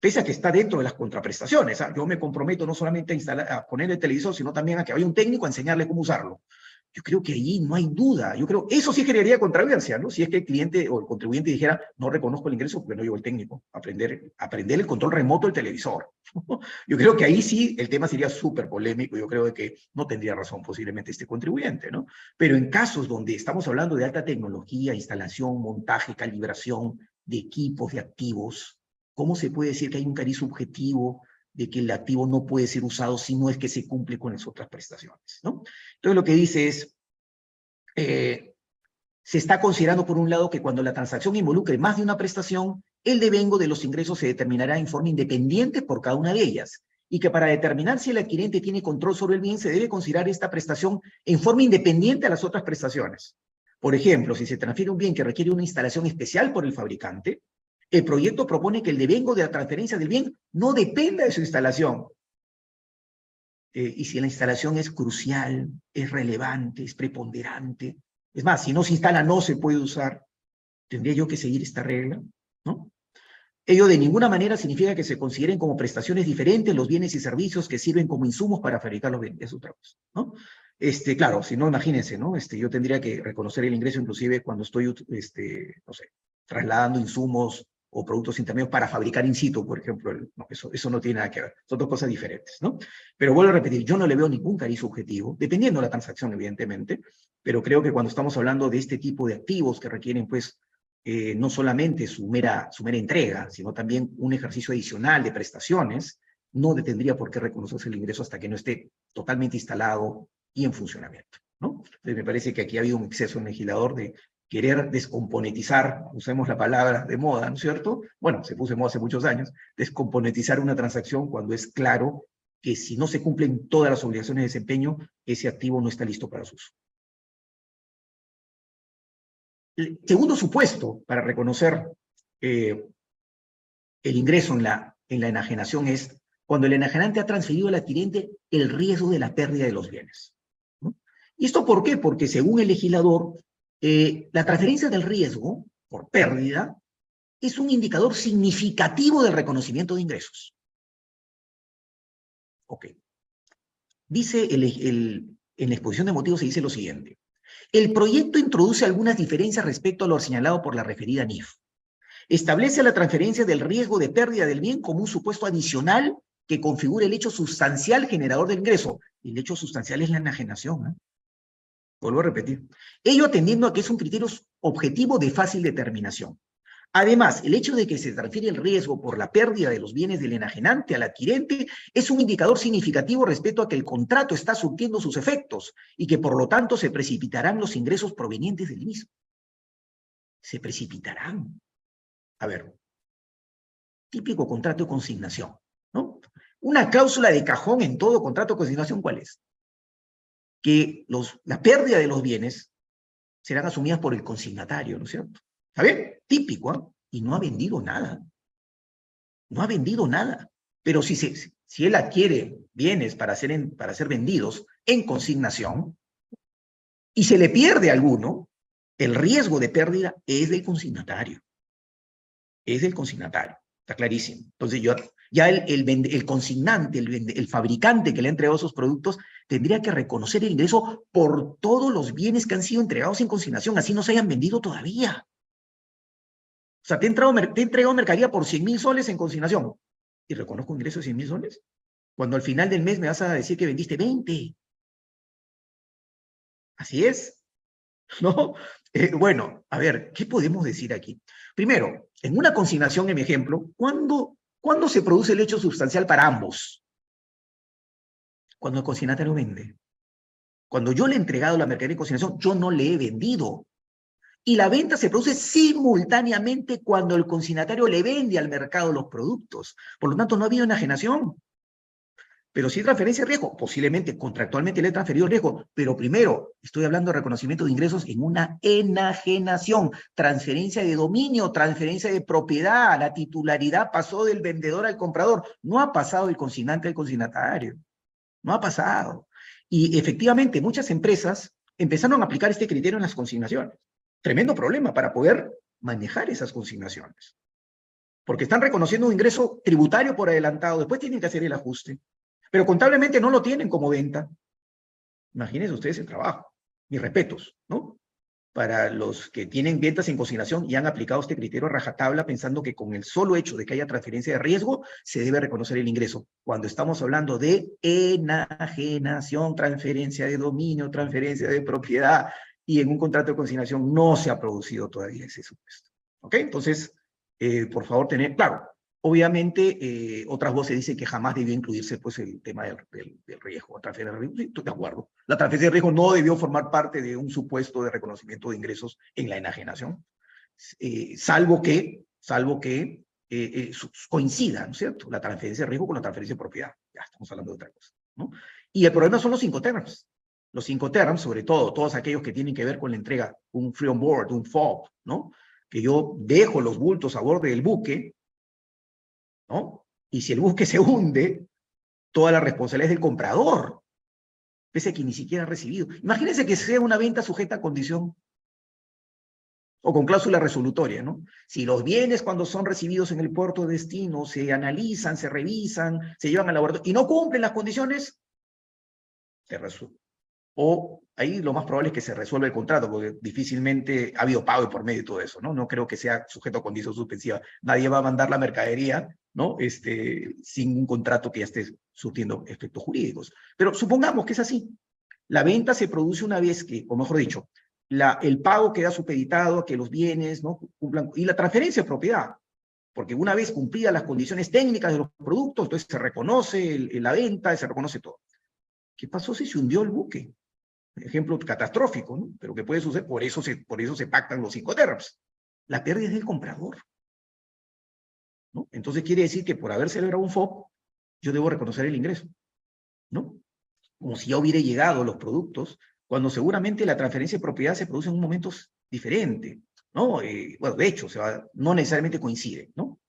[SPEAKER 2] pese a que está dentro de las contraprestaciones. ¿ah? Yo me comprometo no solamente a, instalar, a poner el televisor, sino también a que vaya un técnico a enseñarle cómo usarlo. Yo creo que allí no hay duda. Yo creo, eso sí generaría controversia, ¿no? Si es que el cliente o el contribuyente dijera, no reconozco el ingreso porque no llevo el técnico, aprender, aprender el control remoto del televisor. Yo creo que ahí sí el tema sería súper polémico. Yo creo que no tendría razón posiblemente este contribuyente, ¿no? Pero en casos donde estamos hablando de alta tecnología, instalación, montaje, calibración de equipos, de activos, ¿Cómo se puede decir que hay un cariz subjetivo de que el activo no puede ser usado si no es que se cumple con las otras prestaciones? ¿no? Entonces lo que dice es, eh, se está considerando por un lado que cuando la transacción involucre más de una prestación, el devengo de los ingresos se determinará en forma independiente por cada una de ellas, y que para determinar si el adquirente tiene control sobre el bien se debe considerar esta prestación en forma independiente a las otras prestaciones. Por ejemplo, si se transfiere un bien que requiere una instalación especial por el fabricante, El proyecto propone que el devengo de la transferencia del bien no dependa de su instalación. Eh, y si la instalación es crucial, es relevante, es preponderante, es más, si no se instala no se puede usar, ¿tendría yo que seguir esta regla? ¿No? Ello de ninguna manera significa que se consideren como prestaciones diferentes los bienes y servicios que sirven como insumos para fabricar los bienes, es otra cosa, ¿no? Este, claro, si no, imagínense, ¿no? Este, yo tendría que reconocer el ingreso inclusive cuando estoy, este, no sé, trasladando insumos o productos intermedios para fabricar in situ, por ejemplo. Eso, eso no tiene nada que ver, son dos cosas diferentes, ¿no? Pero vuelvo a repetir, yo no le veo ningún cariz subjetivo, dependiendo de la transacción, evidentemente, pero creo que cuando estamos hablando de este tipo de activos que requieren, pues, eh, no solamente su mera, su mera entrega, sino también un ejercicio adicional de prestaciones, no tendría por qué reconocerse el ingreso hasta que no esté totalmente instalado y en funcionamiento. ¿no? Entonces me parece que aquí ha habido un exceso en el legislador de querer descomponetizar, usemos la palabra de moda, ¿no es cierto? Bueno, se puso de moda hace muchos años, descomponetizar una transacción cuando es claro que si no se cumplen todas las obligaciones de desempeño, ese activo no está listo para su uso. El segundo supuesto para reconocer eh, el ingreso en la, en la enajenación es cuando el enajenante ha transferido al adquirente el riesgo de la pérdida de los bienes. ¿Y esto por qué? Porque según el legislador, eh, la transferencia del riesgo por pérdida es un indicador significativo del reconocimiento de ingresos. Ok. Dice el, en la exposición de motivos se dice lo siguiente. El proyecto introduce algunas diferencias respecto a lo señalado por la referida NIF. Establece la transferencia del riesgo de pérdida del bien como un supuesto adicional que configura el hecho sustancial generador del ingreso. El hecho sustancial es la enajenación. ¿eh? Vuelvo a repetir. Ello atendiendo a que es un criterio objetivo de fácil determinación. Además, el hecho de que se transfiere el riesgo por la pérdida de los bienes del enajenante al adquirente es un indicador significativo respecto a que el contrato está surtiendo sus efectos y que por lo tanto se precipitarán los ingresos provenientes del mismo. Se precipitarán. A ver, típico contrato de consignación, ¿no? Una cláusula de cajón en todo contrato de consignación, ¿cuál es? Que los, la pérdida de los bienes serán asumidas por el consignatario, ¿no es cierto? ¿Está bien? Típico, ¿eh? Y no ha vendido nada. No ha vendido nada. Pero si, se, si él adquiere bienes para ser, para vendidos en consignación y se le pierde alguno, el riesgo de pérdida es del consignatario. Es del consignatario. Está clarísimo. Entonces, yo, ya el, consignante, el, fabricante que le ha entregado esos productos, tendría que reconocer el ingreso por todos los bienes que han sido entregados en consignación, así no se hayan vendido todavía. O sea, te he, entrado, te he entregado mercadería por 100 mil soles en consignación y reconozco un ingreso de 100 mil soles. Cuando al final del mes me vas a decir que vendiste 20. Así es. ¿No? Eh, bueno, a ver, ¿qué podemos decir aquí? Primero, en una consignación, en mi ejemplo, ¿cuándo, ¿cuándo se produce el hecho sustancial para ambos? Cuando el consignatario vende. Cuando yo le he entregado la mercadería en consignación, yo no le he vendido y la venta se produce simultáneamente cuando el consignatario le vende al mercado los productos. Por lo tanto, no ha habido enajenación. Pero hay transferencia de riesgo, posiblemente contractualmente le he transferido riesgo, pero primero estoy hablando de reconocimiento de ingresos en una enajenación, transferencia de dominio, transferencia de propiedad, la titularidad pasó del vendedor al comprador, no ha pasado del consignante al consignatario, no ha pasado. Y efectivamente muchas empresas empezaron a aplicar este criterio en las consignaciones tremendo problema para poder manejar esas consignaciones. Porque están reconociendo un ingreso tributario por adelantado, después tienen que hacer el ajuste. Pero contablemente no lo tienen como venta. Imagínense ustedes el trabajo. Mis respetos, ¿no? Para los que tienen ventas en consignación y han aplicado este criterio a rajatabla pensando que con el solo hecho de que haya transferencia de riesgo se debe reconocer el ingreso. Cuando estamos hablando de enajenación, transferencia de dominio, transferencia de propiedad, y en un contrato de consignación no se ha producido todavía ese supuesto. ¿Ok? Entonces, eh, por favor, tener claro. Obviamente, eh, otras voces dicen que jamás debió incluirse pues, el tema del, del, del riesgo, transferencia de riesgo. Sí, estoy de acuerdo. La transferencia de riesgo no debió formar parte de un supuesto de reconocimiento de ingresos en la enajenación, eh, salvo que, salvo que eh, coincida, ¿no es cierto? La transferencia de riesgo con la transferencia de propiedad. Ya estamos hablando de otra cosa. ¿no? Y el problema son los cinco términos los cinco terms, sobre todo, todos aquellos que tienen que ver con la entrega, un free on board, un FOB, ¿no? que yo dejo los bultos a borde del buque, ¿no? Y si el buque se hunde, toda la responsabilidad es del comprador, pese a que ni siquiera ha recibido. Imagínense que sea una venta sujeta a condición o con cláusula resolutoria, ¿no? Si los bienes cuando son recibidos en el puerto de destino se analizan, se revisan, se llevan al laboratorio y no cumplen las condiciones, se resuelve. O ahí lo más probable es que se resuelva el contrato, porque difícilmente ha habido pago por medio de todo eso, ¿no? No creo que sea sujeto a condición suspensiva. Nadie va a mandar la mercadería, ¿no? Este, sin un contrato que ya esté surtiendo efectos jurídicos. Pero supongamos que es así. La venta se produce una vez que, o mejor dicho, la, el pago queda supeditado a que los bienes ¿no? cumplan, y la transferencia de propiedad, porque una vez cumplidas las condiciones técnicas de los productos, entonces se reconoce la venta, se reconoce todo. ¿Qué pasó si se hundió el buque? Ejemplo catastrófico, ¿no? Pero que puede suceder, por eso se, por eso se pactan los cinco terms. La pérdida es del comprador. ¿no? Entonces quiere decir que por haber celebrado un FOB, yo debo reconocer el ingreso. ¿no? Como si ya hubiera llegado los productos cuando seguramente la transferencia de propiedad se produce en un momento diferente, ¿no? Eh, bueno, de hecho, se va, no necesariamente coincide, ¿no?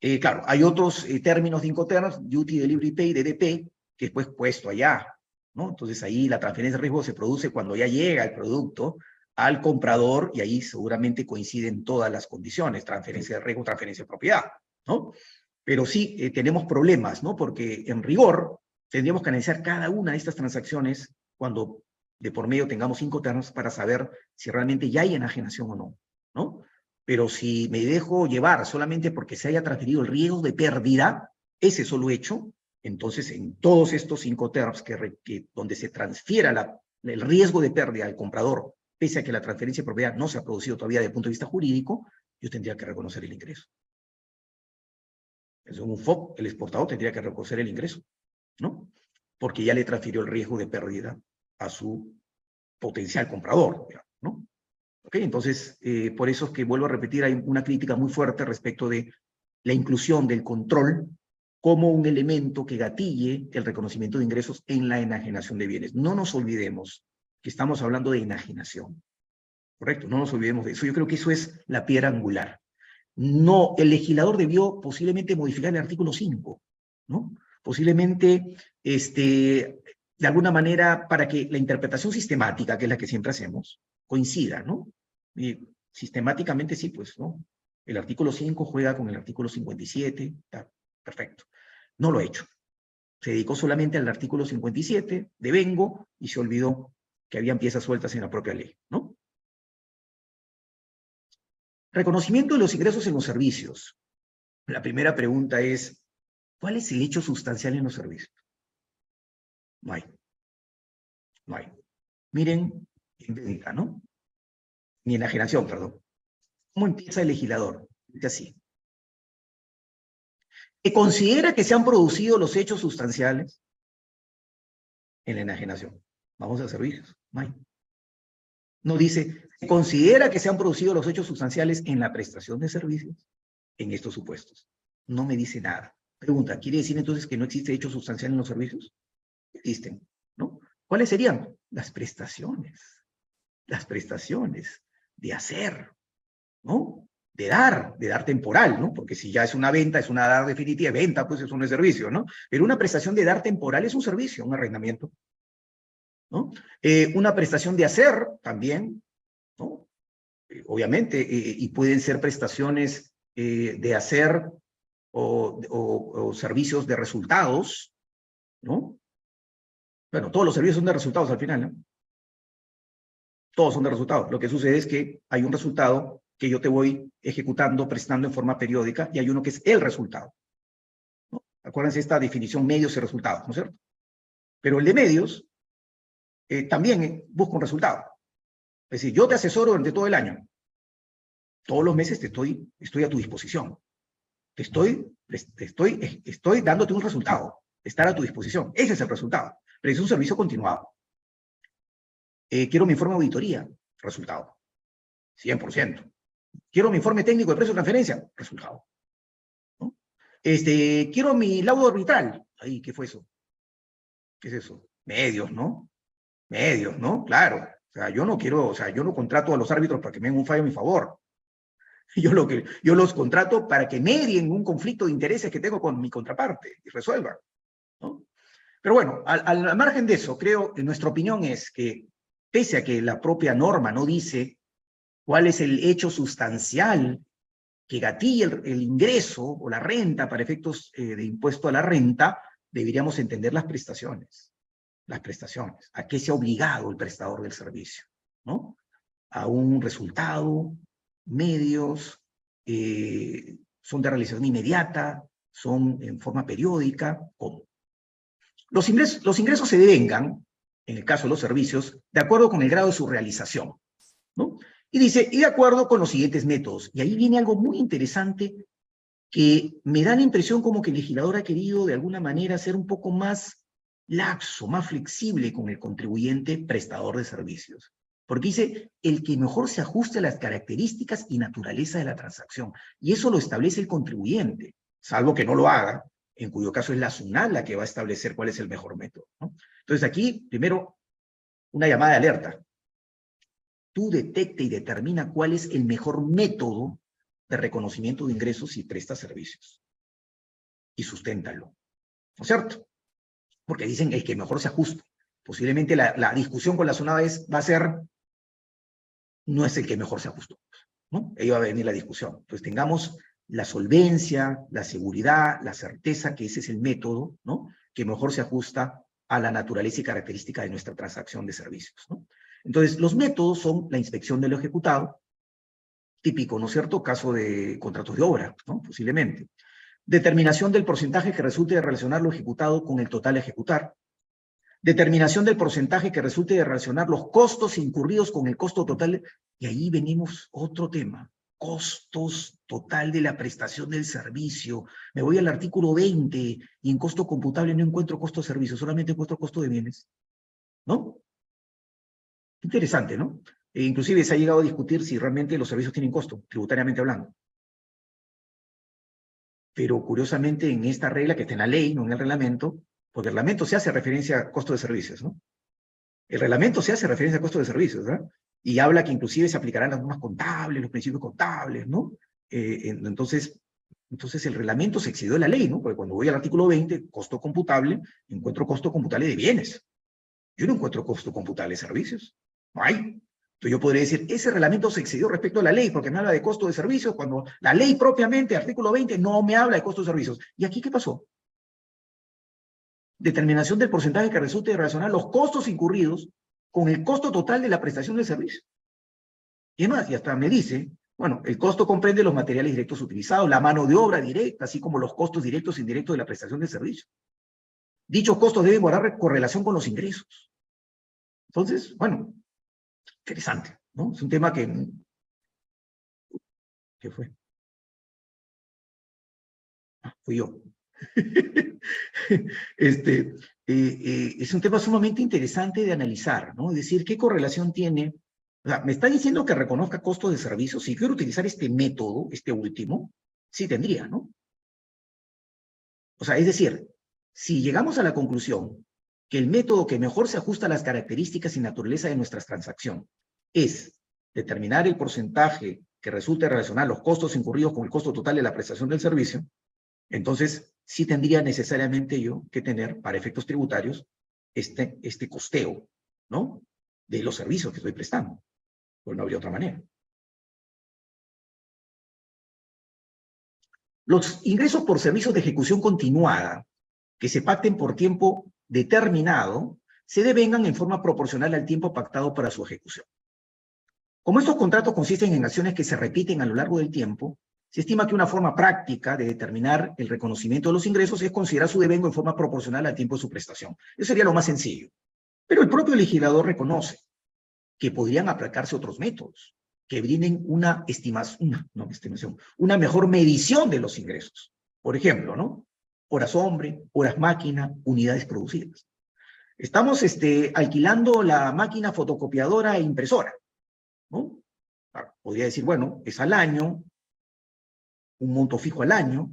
[SPEAKER 2] Eh, claro, hay otros eh, términos de Incoterms, Duty Delivery Pay, DDP, que es pues puesto allá, Entonces ahí la transferencia de riesgo se produce cuando ya llega el producto al comprador y ahí seguramente coinciden todas las condiciones, transferencia de riesgo, transferencia de propiedad, ¿no? Pero sí tenemos problemas, ¿no? Porque en rigor tendríamos que analizar cada una de estas transacciones cuando de por medio tengamos cinco ternos para saber si realmente ya hay enajenación o no, ¿no? Pero si me dejo llevar solamente porque se haya transferido el riesgo de pérdida, ese solo hecho, entonces en todos estos cinco terms que, donde se transfiera el riesgo de pérdida al comprador, pese a que la transferencia de propiedad no se ha producido todavía desde el punto de vista jurídico, yo tendría que reconocer el ingreso. Es un FOB, el exportador tendría que reconocer el ingreso, ¿no? Porque ya le transfirió el riesgo de pérdida a su potencial comprador, ¿no? ¿Okay? Entonces, eh, por eso es que vuelvo a repetir, hay una crítica muy fuerte respecto de la inclusión del control como un elemento que gatille el reconocimiento de ingresos en la enajenación de bienes. No nos olvidemos que estamos hablando de enajenación, ¿correcto? No nos olvidemos de eso. Yo creo que eso es la piedra angular. No, el legislador debió posiblemente modificar el artículo 5, ¿no? Posiblemente este, de alguna manera para que la interpretación sistemática, que es la que siempre hacemos, coincida, ¿no? Sistemáticamente sí, pues, ¿no? El artículo 5 juega con el artículo 57, está perfecto. No lo ha hecho. Se dedicó solamente al artículo 57 de Vengo y se olvidó que habían piezas sueltas en la propia ley, ¿no? Reconocimiento de los ingresos en los servicios. La primera pregunta es, ¿cuál es el hecho sustancial en los servicios? No hay. No hay. Miren en ¿no? Ni en la generación, perdón. ¿Cómo empieza el legislador? Dice así. Que considera que se han producido los hechos sustanciales en la enajenación. Vamos a servicios. No hay. No dice, considera que se han producido los hechos sustanciales en la prestación de servicios en estos supuestos. No me dice nada. Pregunta, ¿quiere decir entonces que no existe hecho sustancial en los servicios? existen, ¿no? ¿Cuáles serían? Las prestaciones, las prestaciones de hacer, ¿no? De dar, de dar temporal, ¿no? Porque si ya es una venta, es una dar definitiva, venta, pues es un servicio, ¿no? Pero una prestación de dar temporal es un servicio, un arrendamiento, ¿no? Eh, una prestación de hacer también, ¿no? Eh, obviamente, eh, y pueden ser prestaciones de hacer o, o servicios de resultados, ¿no? Bueno, todos los servicios son de resultados al final, ¿no? Todos son de resultados. Lo que sucede es que hay un resultado que yo te voy ejecutando, prestando en forma periódica, y hay uno que es el resultado. Acuérdense esta definición medios y resultados, ¿no es cierto? Pero el de medios eh, también eh, busca un resultado. Es decir, yo te asesoro durante todo el año. Todos los meses te estoy, estoy a tu disposición. Te estoy, estoy, estoy dándote un resultado. Estar a tu disposición. Ese es el resultado. Pero es un servicio continuado. Eh, quiero mi informe de auditoría, resultado. 100%. Quiero mi informe técnico de precio de transferencia, resultado. Este, quiero mi laudo arbitral. Ahí, ¿qué fue eso? ¿Qué es eso? Medios, ¿no? Medios, ¿no? Claro. O sea, yo no quiero, o sea, yo no contrato a los árbitros para que me den un fallo a mi favor. Yo, los contrato para que medien un conflicto de intereses que tengo con mi contraparte y resuelvan. Pero bueno, al, al margen de eso, creo que nuestra opinión es que, pese a que la propia norma no dice cuál es el hecho sustancial que gatilla el, el ingreso o la renta para efectos eh, de impuesto a la renta, deberíamos entender las prestaciones. Las prestaciones. ¿A qué se ha obligado el prestador del servicio? ¿No? A un resultado, medios, eh, son de realización inmediata, son en forma periódica, ¿cómo? Los ingresos, los ingresos se devengan, en el caso de los servicios, de acuerdo con el grado de su realización. ¿no? Y dice, y de acuerdo con los siguientes métodos. Y ahí viene algo muy interesante que me da la impresión como que el legislador ha querido de alguna manera ser un poco más laxo, más flexible con el contribuyente prestador de servicios. Porque dice, el que mejor se ajuste a las características y naturaleza de la transacción. Y eso lo establece el contribuyente, salvo que no lo haga, en cuyo caso es la SUNAT la que va a establecer cuál es el mejor método. Entonces aquí, primero, una llamada de alerta. Detecta y determina cuál es el mejor método de reconocimiento de ingresos y presta servicios. Y susténtalo. ¿No es cierto? Porque dicen el que mejor se ajusta. Posiblemente la, discusión con la SUNAT es, va a ser, no es el que mejor se ajustó. ¿no? Ahí va a venir la discusión. Pues tengamos la solvencia, la seguridad, la certeza, que ese es el método, ¿no? Que mejor se ajusta a la naturaleza y característica de nuestra transacción de servicios, ¿no? Entonces, los métodos son la inspección de lo ejecutado, típico, ¿no es cierto?, caso de contratos de obra, ¿no?, posiblemente. Determinación del porcentaje que resulte de relacionar lo ejecutado con el total ejecutar. Determinación del porcentaje que resulte de relacionar los costos incurridos con el costo total. Y ahí venimos otro tema, costos total de la prestación del servicio. Me voy al artículo 20 y en costo computable no encuentro costo de servicio, solamente encuentro costo de bienes. ¿No? Interesante, ¿no? E inclusive se ha llegado a discutir si realmente los servicios tienen costo, tributariamente hablando. Pero curiosamente en esta regla que está en la ley, no en el reglamento, porque el reglamento se hace referencia a costo de servicios, ¿no? El reglamento se hace referencia a costo de servicios, ¿verdad? Y habla que inclusive se aplicarán las normas contables, los principios contables, ¿no? Eh, entonces, entonces el reglamento se excedió de la ley, ¿no? Porque cuando voy al artículo 20, costo computable, encuentro costo computable de bienes. Yo no encuentro costo computable de servicios. No hay. Entonces yo podría decir, ese reglamento se excedió respecto a la ley porque me habla de costo de servicios cuando la ley propiamente, artículo 20, no me habla de costo de servicios. ¿Y aquí qué pasó? Determinación del porcentaje que resulte de relacionar los costos incurridos con el costo total de la prestación del servicio. Y además, y hasta me dice, bueno, el costo comprende los materiales directos utilizados, la mano de obra directa, así como los costos directos e indirectos de la prestación del servicio. Dichos costos deben guardar correlación con los ingresos. Entonces, bueno, interesante, ¿no? Es un tema que... ¿Qué fue? Ah, fui yo. este, eh, eh, es un tema sumamente interesante de analizar, ¿no? Es decir, ¿qué correlación tiene? O sea, me está diciendo que reconozca costos de servicio. Si quiero utilizar este método, este último, sí tendría, ¿no? O sea, es decir, si llegamos a la conclusión que el método que mejor se ajusta a las características y naturaleza de nuestra transacción es determinar el porcentaje que resulte relacionar los costos incurridos con el costo total de la prestación del servicio, entonces sí tendría necesariamente yo que tener, para efectos tributarios, este, este costeo, ¿no? De los servicios que estoy prestando. Pues no habría otra manera. Los ingresos por servicios de ejecución continuada, que se pacten por tiempo determinado, se devengan en forma proporcional al tiempo pactado para su ejecución. Como estos contratos consisten en acciones que se repiten a lo largo del tiempo, se estima que una forma práctica de determinar el reconocimiento de los ingresos es considerar su devengo en forma proporcional al tiempo de su prestación. Eso sería lo más sencillo. Pero el propio legislador reconoce que podrían aplicarse otros métodos que brinden una estimación, no, estimación, una mejor medición de los ingresos. Por ejemplo, ¿no? Horas hombre, horas máquina, unidades producidas. Estamos este, alquilando la máquina fotocopiadora e impresora, ¿no? Podría decir, bueno, es al año, un monto fijo al año,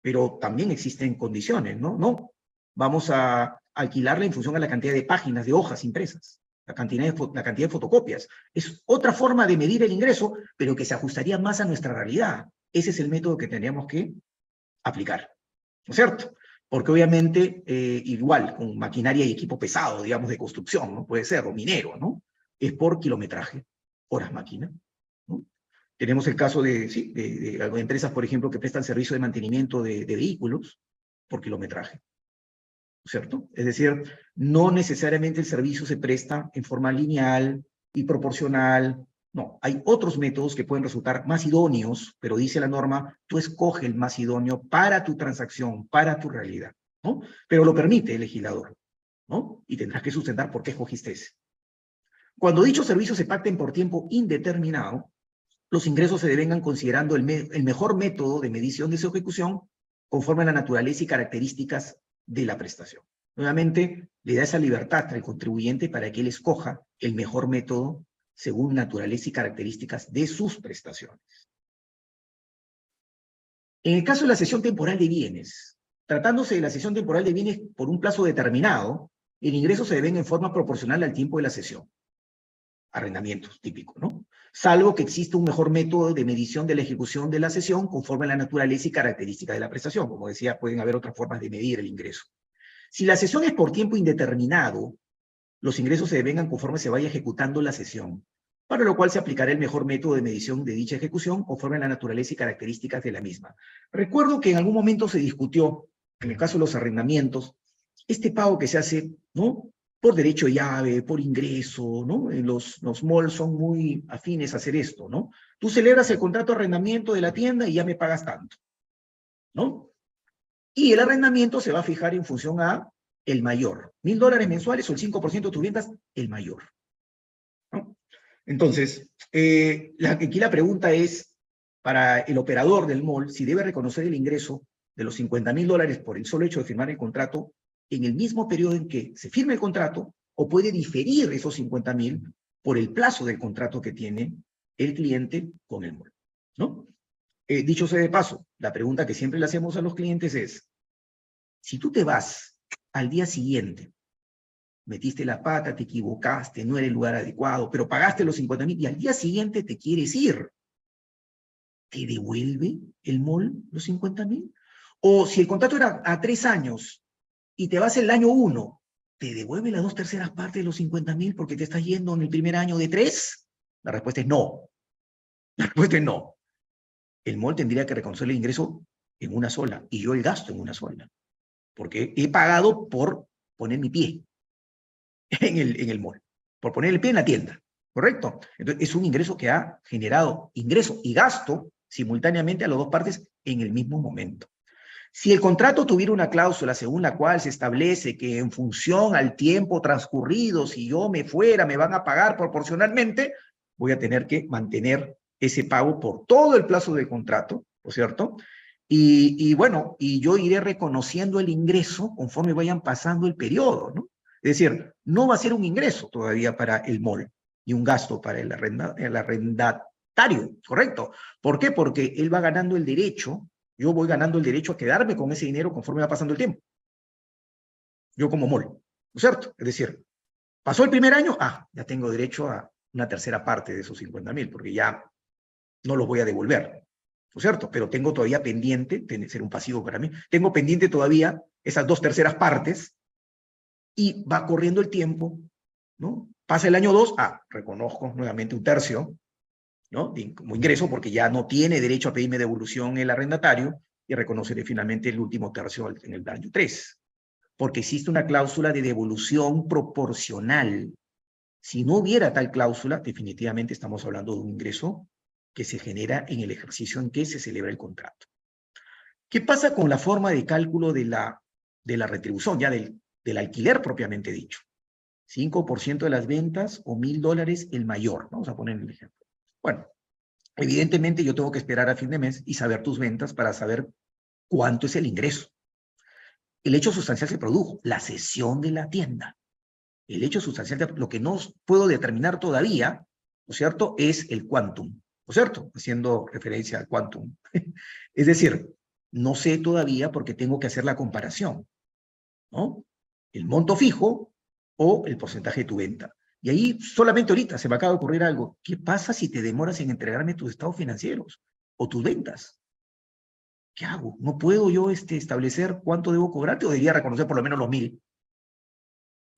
[SPEAKER 2] pero también existen condiciones, ¿no? No, vamos a alquilarla en función a la cantidad de páginas, de hojas impresas. la cantidad, de, la cantidad de fotocopias. Es otra forma de medir el ingreso, pero que se ajustaría más a nuestra realidad. Ese es el método que tendríamos que aplicar, ¿no es cierto? Porque obviamente, eh, igual, con maquinaria y equipo pesado, digamos, de construcción, ¿no? Puede ser, o minero, ¿no? Es por kilometraje, horas máquina. Tenemos el caso de, sí, de, de, empresas, por ejemplo, que prestan servicio de mantenimiento de, de vehículos por kilometraje, ¿cierto? Es decir, no necesariamente el servicio se presta en forma lineal y proporcional no, hay otros métodos que pueden resultar más idóneos, pero dice la norma, tú escoge el más idóneo para tu transacción, para tu realidad, ¿no? Pero lo permite el legislador, ¿no? Y tendrás que sustentar por qué escogiste ese. Cuando dichos servicios se pacten por tiempo indeterminado, los ingresos se devengan considerando el, el mejor método de medición de su ejecución conforme a la naturaleza y características de la prestación. Nuevamente, le da esa libertad al contribuyente para que él escoja el mejor método según naturaleza y características de sus prestaciones. En el caso de la cesión temporal de bienes, tratándose de la cesión temporal de bienes por un plazo determinado, el ingreso se debe en forma proporcional al tiempo de la cesión. Arrendamientos, típico, ¿no? Salvo que exista un mejor método de medición de la ejecución de la cesión conforme a la naturaleza y características de la prestación. Como decía, pueden haber otras formas de medir el ingreso. Si la cesión es por tiempo indeterminado, los ingresos se devengan conforme se vaya ejecutando la sesión, para lo cual se aplicará el mejor método de medición de dicha ejecución conforme a la naturaleza y características de la misma. Recuerdo que en algún momento se discutió, en el caso de los arrendamientos, este pago que se hace, ¿no? Por derecho de llave, por ingreso, ¿no? Los, los malls son muy afines a hacer esto, ¿no? Tú celebras el contrato de arrendamiento de la tienda y ya me pagas tanto, ¿no? Y el arrendamiento se va a fijar en función a el mayor. Mil dólares mensuales o el 5% de tus ventas, el mayor. Entonces, eh, la, aquí la pregunta es, para el operador del mall, si debe reconocer el ingreso de los 50 mil dólares por el solo hecho de firmar el contrato en el mismo periodo en que se firme el contrato, o puede diferir esos 50 mil por el plazo del contrato que tiene el cliente con el mall. ¿no? Eh, dicho sea de paso, la pregunta que siempre le hacemos a los clientes es, si tú te vas al día siguiente. Metiste la pata, te equivocaste, no era el lugar adecuado, pero pagaste los 50 mil y al día siguiente te quieres ir. ¿Te devuelve el MOL los 50 mil? O si el contrato era a tres años y te vas el año uno, ¿te devuelve las dos terceras partes de los 50 mil porque te estás yendo en el primer año de tres? La respuesta es no. La respuesta es no. El MOL tendría que reconocer el ingreso en una sola y yo el gasto en una sola porque he pagado por poner mi pie en el, en el mall, por poner el pie en la tienda, ¿correcto? Entonces, es un ingreso que ha generado ingreso y gasto simultáneamente a las dos partes en el mismo momento. Si el contrato tuviera una cláusula según la cual se establece que en función al tiempo transcurrido, si yo me fuera, me van a pagar proporcionalmente, voy a tener que mantener ese pago por todo el plazo del contrato, ¿no es cierto? Y, bueno, y yo iré reconociendo el ingreso conforme vayan pasando el periodo, ¿no? Es decir, no va a ser un ingreso todavía para el MOL y un gasto para el, el arrendatario, ¿correcto? ¿Por qué? Porque él va ganando el derecho, yo voy ganando el derecho a quedarme con ese dinero conforme va pasando el tiempo. Yo como MOL, ¿no es cierto? Es decir, pasó el primer año, ah, ya tengo derecho a una tercera parte de esos 50 mil, porque ya no los voy a devolver. ¿No es cierto? Pero tengo todavía pendiente, tiene que ser un pasivo para mí, tengo pendiente todavía esas dos terceras partes y va corriendo el tiempo, ¿no? Pasa el año dos, ah, reconozco nuevamente un tercio, ¿no? Como ingreso porque ya no tiene derecho a pedirme devolución el arrendatario y reconoceré finalmente el último tercio en el año tres. Porque existe una cláusula de devolución proporcional. Si no hubiera tal cláusula, definitivamente estamos hablando de un ingreso que se genera en el ejercicio en que se celebra el contrato. ¿Qué pasa con la forma de cálculo de la, de la retribución, ya del, del alquiler propiamente dicho? 5% de las ventas o mil dólares el mayor. Vamos a poner el ejemplo. Bueno, evidentemente yo tengo que esperar a fin de mes y saber tus ventas para saber cuánto es el ingreso. El hecho sustancial se produjo, la cesión de la tienda. El hecho sustancial, lo que no puedo determinar todavía, ¿no es cierto?, es el quantum. ¿No es cierto? Haciendo referencia al quantum. es decir, no sé todavía porque tengo que hacer la comparación, ¿no? El monto fijo o el porcentaje de tu venta. Y ahí solamente ahorita se me acaba de ocurrir algo. ¿Qué pasa si te demoras en entregarme tus estados financieros o tus ventas? ¿Qué hago? ¿No puedo yo este, establecer cuánto debo cobrarte o debería reconocer por lo menos los mil?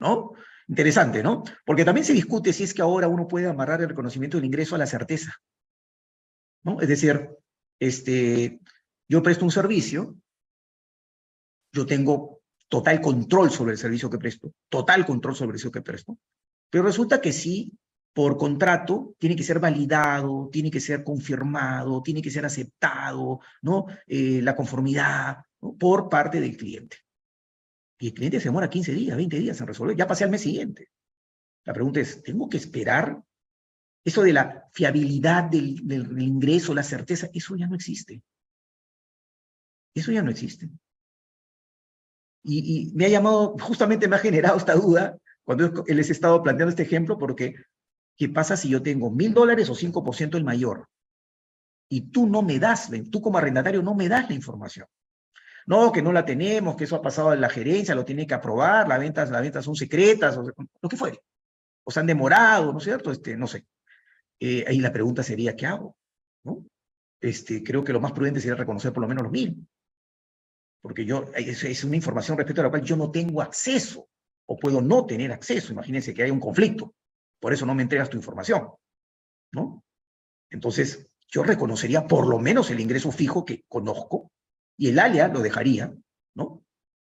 [SPEAKER 2] ¿No? Interesante, ¿no? Porque también se discute si es que ahora uno puede amarrar el reconocimiento del ingreso a la certeza. Es decir, este, yo presto un servicio, yo tengo total control sobre el servicio que presto, total control sobre el servicio que presto, pero resulta que sí, por contrato, tiene que ser validado, tiene que ser confirmado, tiene que ser aceptado, ¿no? Eh, la conformidad por parte del cliente. Y el cliente se demora 15 días, 20 días en resolver, ya pasé al mes siguiente. La pregunta es, ¿tengo que esperar? Eso de la fiabilidad del, ingreso, la certeza, eso ya no existe. Eso ya no existe. Y, me ha llamado, justamente me ha generado esta duda cuando les he estado planteando este ejemplo, porque ¿qué pasa si yo tengo mil dólares o 5% el mayor? Y tú no me das, tú como arrendatario no me das la información. No, que no la tenemos, que eso ha pasado en la gerencia, lo tiene que aprobar, las ventas, las ventas son secretas, o lo que fuere. O se han demorado, ¿no es cierto? Este, no sé. Eh, ahí la pregunta sería, ¿qué hago? ¿No? Este, creo que lo más prudente sería reconocer por lo menos los mil. Porque yo, es, es una información respecto a la cual yo no tengo acceso, o puedo no tener acceso. Imagínense que hay un conflicto. Por eso no me entregas tu información. ¿No? Entonces, yo reconocería por lo menos el ingreso fijo que conozco, y el ALIA lo dejaría, ¿no?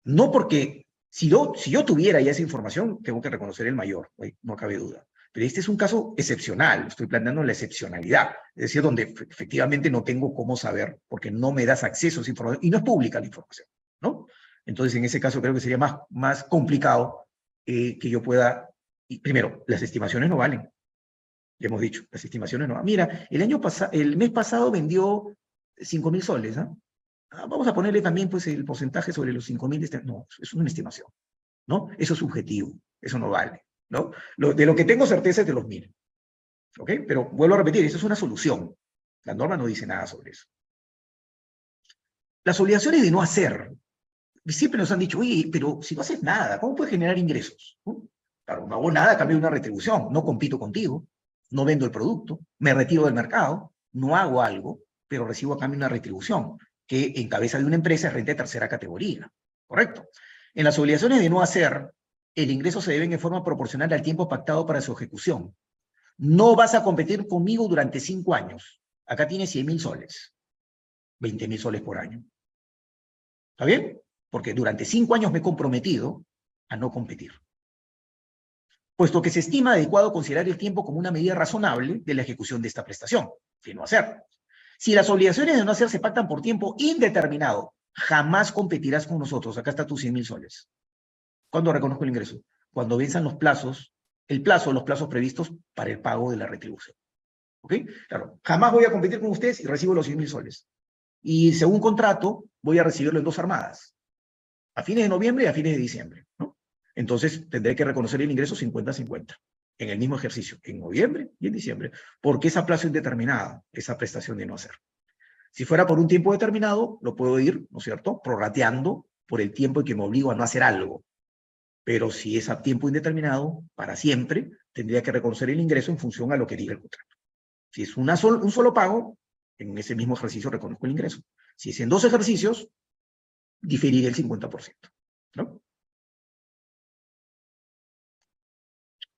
[SPEAKER 2] No porque si yo, si yo tuviera ya esa información, tengo que reconocer el mayor, no cabe duda. Pero este es un caso excepcional, estoy planteando la excepcionalidad, es decir, donde efectivamente no tengo cómo saber, porque no me das acceso a esa información, y no es pública la información, ¿no? Entonces, en ese caso creo que sería más, más complicado eh, que yo pueda, primero, las estimaciones no valen, ya hemos dicho, las estimaciones no valen. Mira, el año pasado, el mes pasado vendió 5 mil soles, ¿ah? Ah, vamos a ponerle también pues, el porcentaje sobre los 5.000. Este, no, es una estimación. ¿no? Eso es subjetivo. Eso no vale. ¿No? De lo que tengo certeza es de los 1.000. ¿Ok? Pero vuelvo a repetir, eso es una solución. La norma no dice nada sobre eso. Las obligaciones de no hacer. Siempre nos han dicho, oye, pero si no haces nada, ¿cómo puedes generar ingresos? Claro, no hago nada cambio una retribución. No compito contigo, no vendo el producto, me retiro del mercado, no hago algo, pero recibo a cambio una retribución que en cabeza de una empresa es renta de tercera categoría. ¿Correcto? En las obligaciones de no hacer, el ingreso se debe en forma proporcional al tiempo pactado para su ejecución. No vas a competir conmigo durante cinco años. Acá tienes 100 mil soles. 20 mil soles por año. ¿Está bien? Porque durante cinco años me he comprometido a no competir. Puesto que se estima adecuado considerar el tiempo como una medida razonable de la ejecución de esta prestación, de no hacer. Si las obligaciones de no hacer se pactan por tiempo indeterminado, jamás competirás con nosotros. Acá está tus 100 mil soles. ¿Cuándo reconozco el ingreso? Cuando venzan los plazos, el plazo, los plazos previstos para el pago de la retribución. ¿Ok? Claro, jamás voy a competir con ustedes y recibo los 100 mil soles. Y según contrato, voy a recibirlo en dos armadas. A fines de noviembre y a fines de diciembre. ¿no? Entonces, tendré que reconocer el ingreso 50-50 en el mismo ejercicio, en noviembre y en diciembre, porque esa plazo indeterminada, esa prestación de no hacer. Si fuera por un tiempo determinado, lo puedo ir, ¿no es cierto?, prorrateando por el tiempo en que me obligo a no hacer algo. Pero si es a tiempo indeterminado, para siempre, tendría que reconocer el ingreso en función a lo que diga el contrato. Si es una un solo pago, en ese mismo ejercicio reconozco el ingreso. Si es en dos ejercicios, diferiré el 50%. ¿no?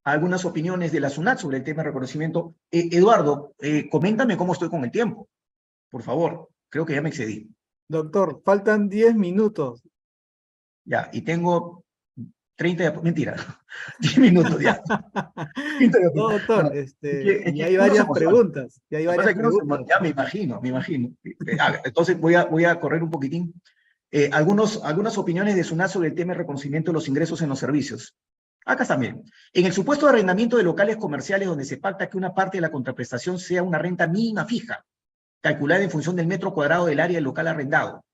[SPEAKER 2] algunas opiniones de la SUNAT sobre el tema de reconocimiento. Eh, Eduardo, eh, coméntame cómo estoy con el tiempo. Por favor, creo que ya me excedí.
[SPEAKER 1] Doctor, faltan 10 minutos.
[SPEAKER 2] Ya, y tengo 30, mentira, 10 minutos ya.
[SPEAKER 1] no, doctor, este, y hay varias preguntas. Y hay varias preguntas.
[SPEAKER 2] ya me imagino, me imagino. Eh, entonces voy a, voy a correr un poquitín. algunos, algunas opiniones de SUNAT sobre el tema de reconocimiento de los ingresos en los servicios. Acá también. En el supuesto de arrendamiento de locales comerciales donde se pacta que una parte de la contraprestación sea una renta mínima fija, calculada en función del metro cuadrado del área del local arrendado,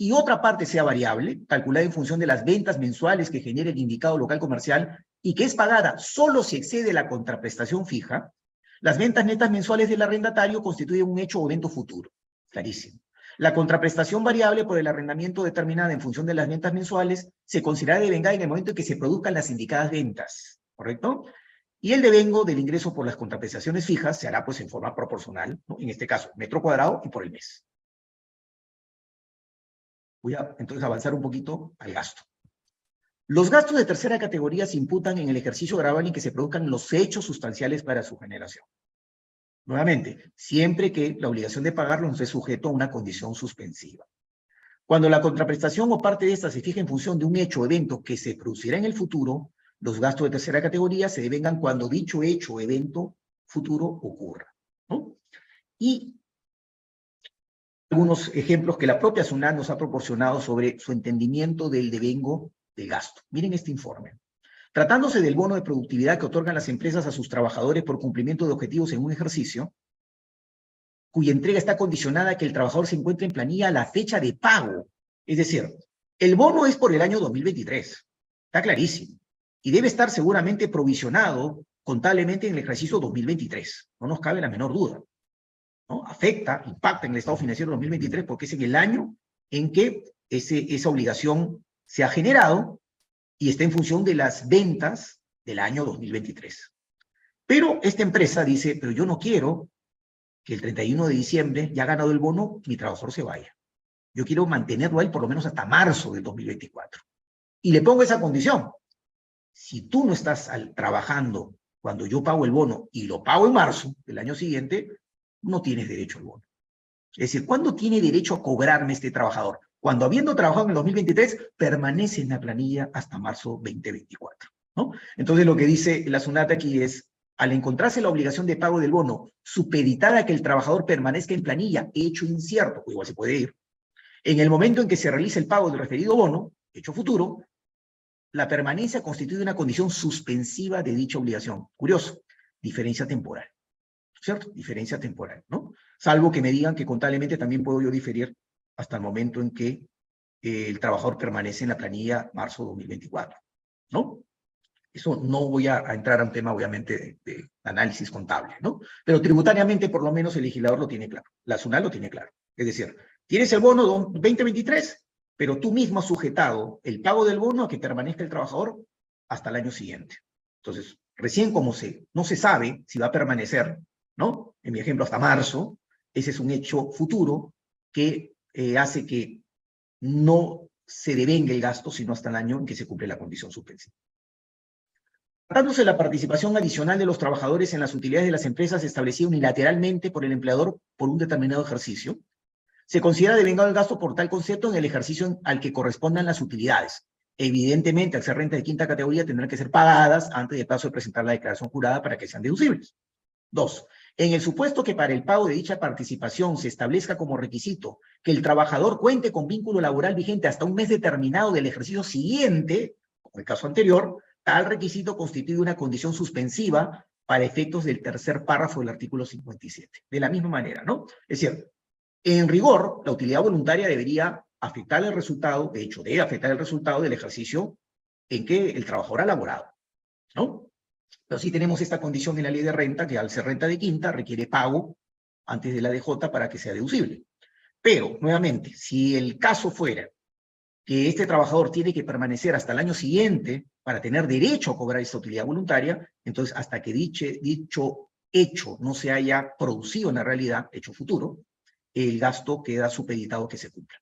[SPEAKER 2] y otra parte sea variable, calculada en función de las ventas mensuales que genere el indicado local comercial y que es pagada solo si excede la contraprestación fija, las ventas netas mensuales del arrendatario constituyen un hecho o evento futuro. Clarísimo. La contraprestación variable por el arrendamiento determinada en función de las ventas mensuales se considera de vengar en el momento en que se produzcan las indicadas ventas, ¿correcto? Y el devengo del ingreso por las contraprestaciones fijas se hará pues en forma proporcional, en este caso, metro cuadrado y por el mes. Voy a entonces avanzar un poquito al gasto. Los gastos de tercera categoría se imputan en el ejercicio grabal en que se produzcan los hechos sustanciales para su generación. Nuevamente, siempre que la obligación de pagarlo no esté sujeto a una condición suspensiva. Cuando la contraprestación o parte de esta se fija en función de un hecho o evento que se producirá en el futuro, los gastos de tercera categoría se devengan cuando dicho hecho o evento futuro ocurra. ¿no? Y algunos ejemplos que la propia SUNAT nos ha proporcionado sobre su entendimiento del devengo del gasto. Miren este informe. Tratándose del bono de productividad que otorgan las empresas a sus trabajadores por cumplimiento de objetivos en un ejercicio, cuya entrega está condicionada a que el trabajador se encuentre en planilla a la fecha de pago. Es decir, el bono es por el año 2023. Está clarísimo. Y debe estar seguramente provisionado contablemente en el ejercicio 2023. No nos cabe la menor duda. ¿No? Afecta, impacta en el estado financiero 2023 porque es en el año en que ese, esa obligación se ha generado y está en función de las ventas del año 2023. Pero esta empresa dice, pero yo no quiero que el 31 de diciembre ya ha ganado el bono, mi trabajador se vaya. Yo quiero mantenerlo ahí por lo menos hasta marzo del 2024. Y le pongo esa condición. Si tú no estás trabajando cuando yo pago el bono y lo pago en marzo del año siguiente, no tienes derecho al bono. Es decir, ¿cuándo tiene derecho a cobrarme este trabajador? cuando habiendo trabajado en el 2023, permanece en la planilla hasta marzo 2024. ¿no? Entonces lo que dice la SUNAT aquí es, al encontrarse la obligación de pago del bono supeditada a que el trabajador permanezca en planilla, hecho incierto, o igual se puede ir, en el momento en que se realice el pago del referido bono, hecho futuro, la permanencia constituye una condición suspensiva de dicha obligación. Curioso, diferencia temporal. ¿Cierto? Diferencia temporal, ¿no? Salvo que me digan que contablemente también puedo yo diferir hasta el momento en que eh, el trabajador permanece en la planilla marzo 2024, ¿no? Eso no voy a, entrar a un tema, obviamente, de, análisis contable, ¿no? Pero tributariamente, por lo menos, el legislador lo tiene claro. La SUNAL lo tiene claro. Es decir, tienes el bono 2023, pero tú mismo has sujetado el pago del bono a que permanezca el trabajador hasta el año siguiente. Entonces, recién como se, no se sabe si va a permanecer, En mi ejemplo, hasta marzo, ese es un hecho futuro que eh, hace que no se devenga el gasto, sino hasta el año en que se cumple la condición suspensiva. Tratándose de la participación adicional de los trabajadores en las utilidades de las empresas establecida unilateralmente por el empleador por un determinado ejercicio, se considera devengado el gasto por tal concepto en el ejercicio al que correspondan las utilidades. Evidentemente, al ser renta de quinta categoría, tendrán que ser pagadas antes del plazo de presentar la declaración jurada para que sean deducibles. Dos, en el supuesto que para el pago de dicha participación se establezca como requisito que el trabajador cuente con vínculo laboral vigente hasta un mes determinado del ejercicio siguiente, como el caso anterior, tal requisito constituye una condición suspensiva para efectos del tercer párrafo del artículo 57. De la misma manera, ¿no? Es decir, en rigor, la utilidad voluntaria debería afectar el resultado, de hecho, debe afectar el resultado del ejercicio en que el trabajador ha laborado, ¿no? Pero sí tenemos esta condición en la ley de renta, que al ser renta de quinta requiere pago antes de la DJ para que sea deducible. Pero, nuevamente, si el caso fuera que este trabajador tiene que permanecer hasta el año siguiente para tener derecho a cobrar esta utilidad voluntaria, entonces hasta que diche, dicho hecho no se haya producido en la realidad, hecho futuro, el gasto queda supeditado que se cumpla.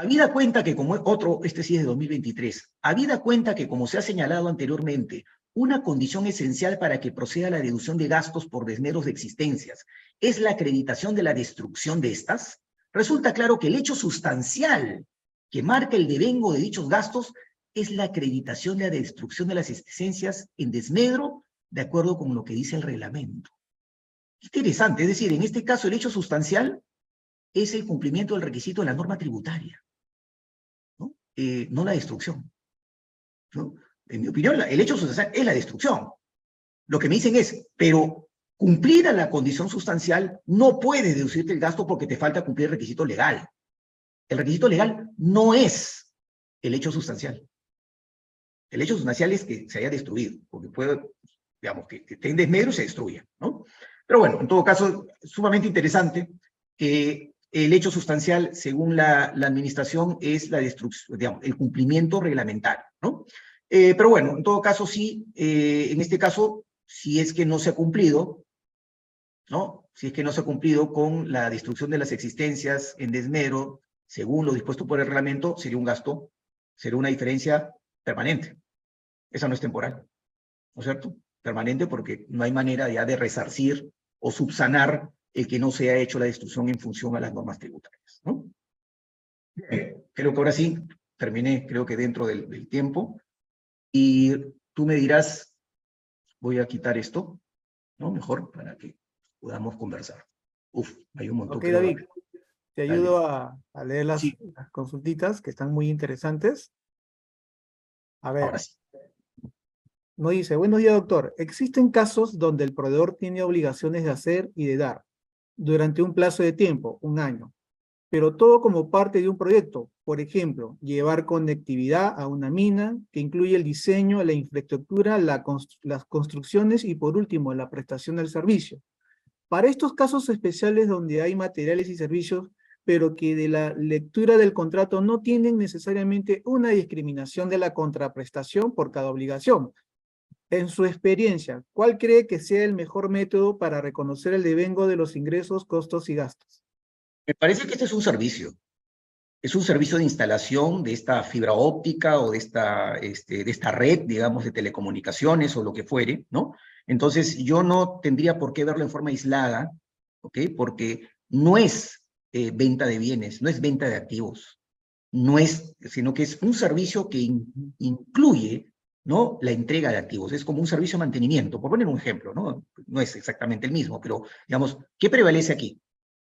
[SPEAKER 2] Habida cuenta que como otro, este sí es de 2023, habida cuenta que como se ha señalado anteriormente, una condición esencial para que proceda la deducción de gastos por desmeros de existencias es la acreditación de la destrucción de estas, resulta claro que el hecho sustancial que marca el devengo de dichos gastos es la acreditación de la destrucción de las existencias en desmedro de acuerdo con lo que dice el reglamento. Interesante, es decir, en este caso el hecho sustancial es el cumplimiento del requisito de la norma tributaria. Eh, no la destrucción. En mi opinión, el hecho sustancial es la destrucción. Lo que me dicen es, pero cumplir a la condición sustancial no puede deducirte el gasto porque te falta cumplir el requisito legal. El requisito legal no es el hecho sustancial. El hecho sustancial es que se haya destruido, porque puede, digamos, que, esté en desmedro y se destruya, ¿no? Pero bueno, en todo caso, sumamente interesante que el hecho sustancial, según la, administración, es la destrucción, el cumplimiento reglamentario, ¿no? Eh, pero bueno, en todo caso sí, eh, en este caso, si es que no se ha cumplido, ¿no? Si es que no se ha cumplido con la destrucción de las existencias en desmedro, según lo dispuesto por el reglamento, sería un gasto, sería una diferencia permanente. Esa no es temporal, ¿no es cierto? Permanente porque no hay manera ya de resarcir o subsanar el que no se ha hecho la destrucción en función a las normas tributarias, ¿no? Eh, creo que ahora sí, terminé, creo que dentro del, del tiempo. Y tú me dirás, voy a quitar esto, ¿no? Mejor para que podamos conversar. Uf, hay un montón.
[SPEAKER 1] Ok, David, te ayudo a, a leer las,
[SPEAKER 2] Sí.
[SPEAKER 1] las consultitas que están muy interesantes. A ver,
[SPEAKER 2] Ahora sí.
[SPEAKER 1] nos dice, buenos días, doctor. Existen casos donde el proveedor tiene obligaciones de hacer y de dar durante un plazo de tiempo, un año, pero todo como parte de un proyecto. Por ejemplo, llevar conectividad a una mina que incluye el diseño, la infraestructura, las construcciones y por último, la prestación del servicio. Para estos casos especiales donde hay materiales y servicios, pero que de la lectura del contrato no tienen necesariamente una discriminación de la contraprestación por cada obligación. En su experiencia, ¿cuál cree que sea el mejor método para reconocer el devengo de los ingresos, costos y gastos?
[SPEAKER 2] Me parece que este es un servicio. Es un servicio de instalación de esta fibra óptica o de esta, este, de esta red, digamos, de telecomunicaciones o lo que fuere, ¿no? Entonces, yo no tendría por qué verlo en forma aislada, ¿ok? Porque no es eh, venta de bienes, no es venta de activos, no es, sino que es un servicio que in- incluye, ¿no? La entrega de activos. Es como un servicio de mantenimiento, por poner un ejemplo, ¿no? No es exactamente el mismo, pero, digamos, ¿qué prevalece aquí?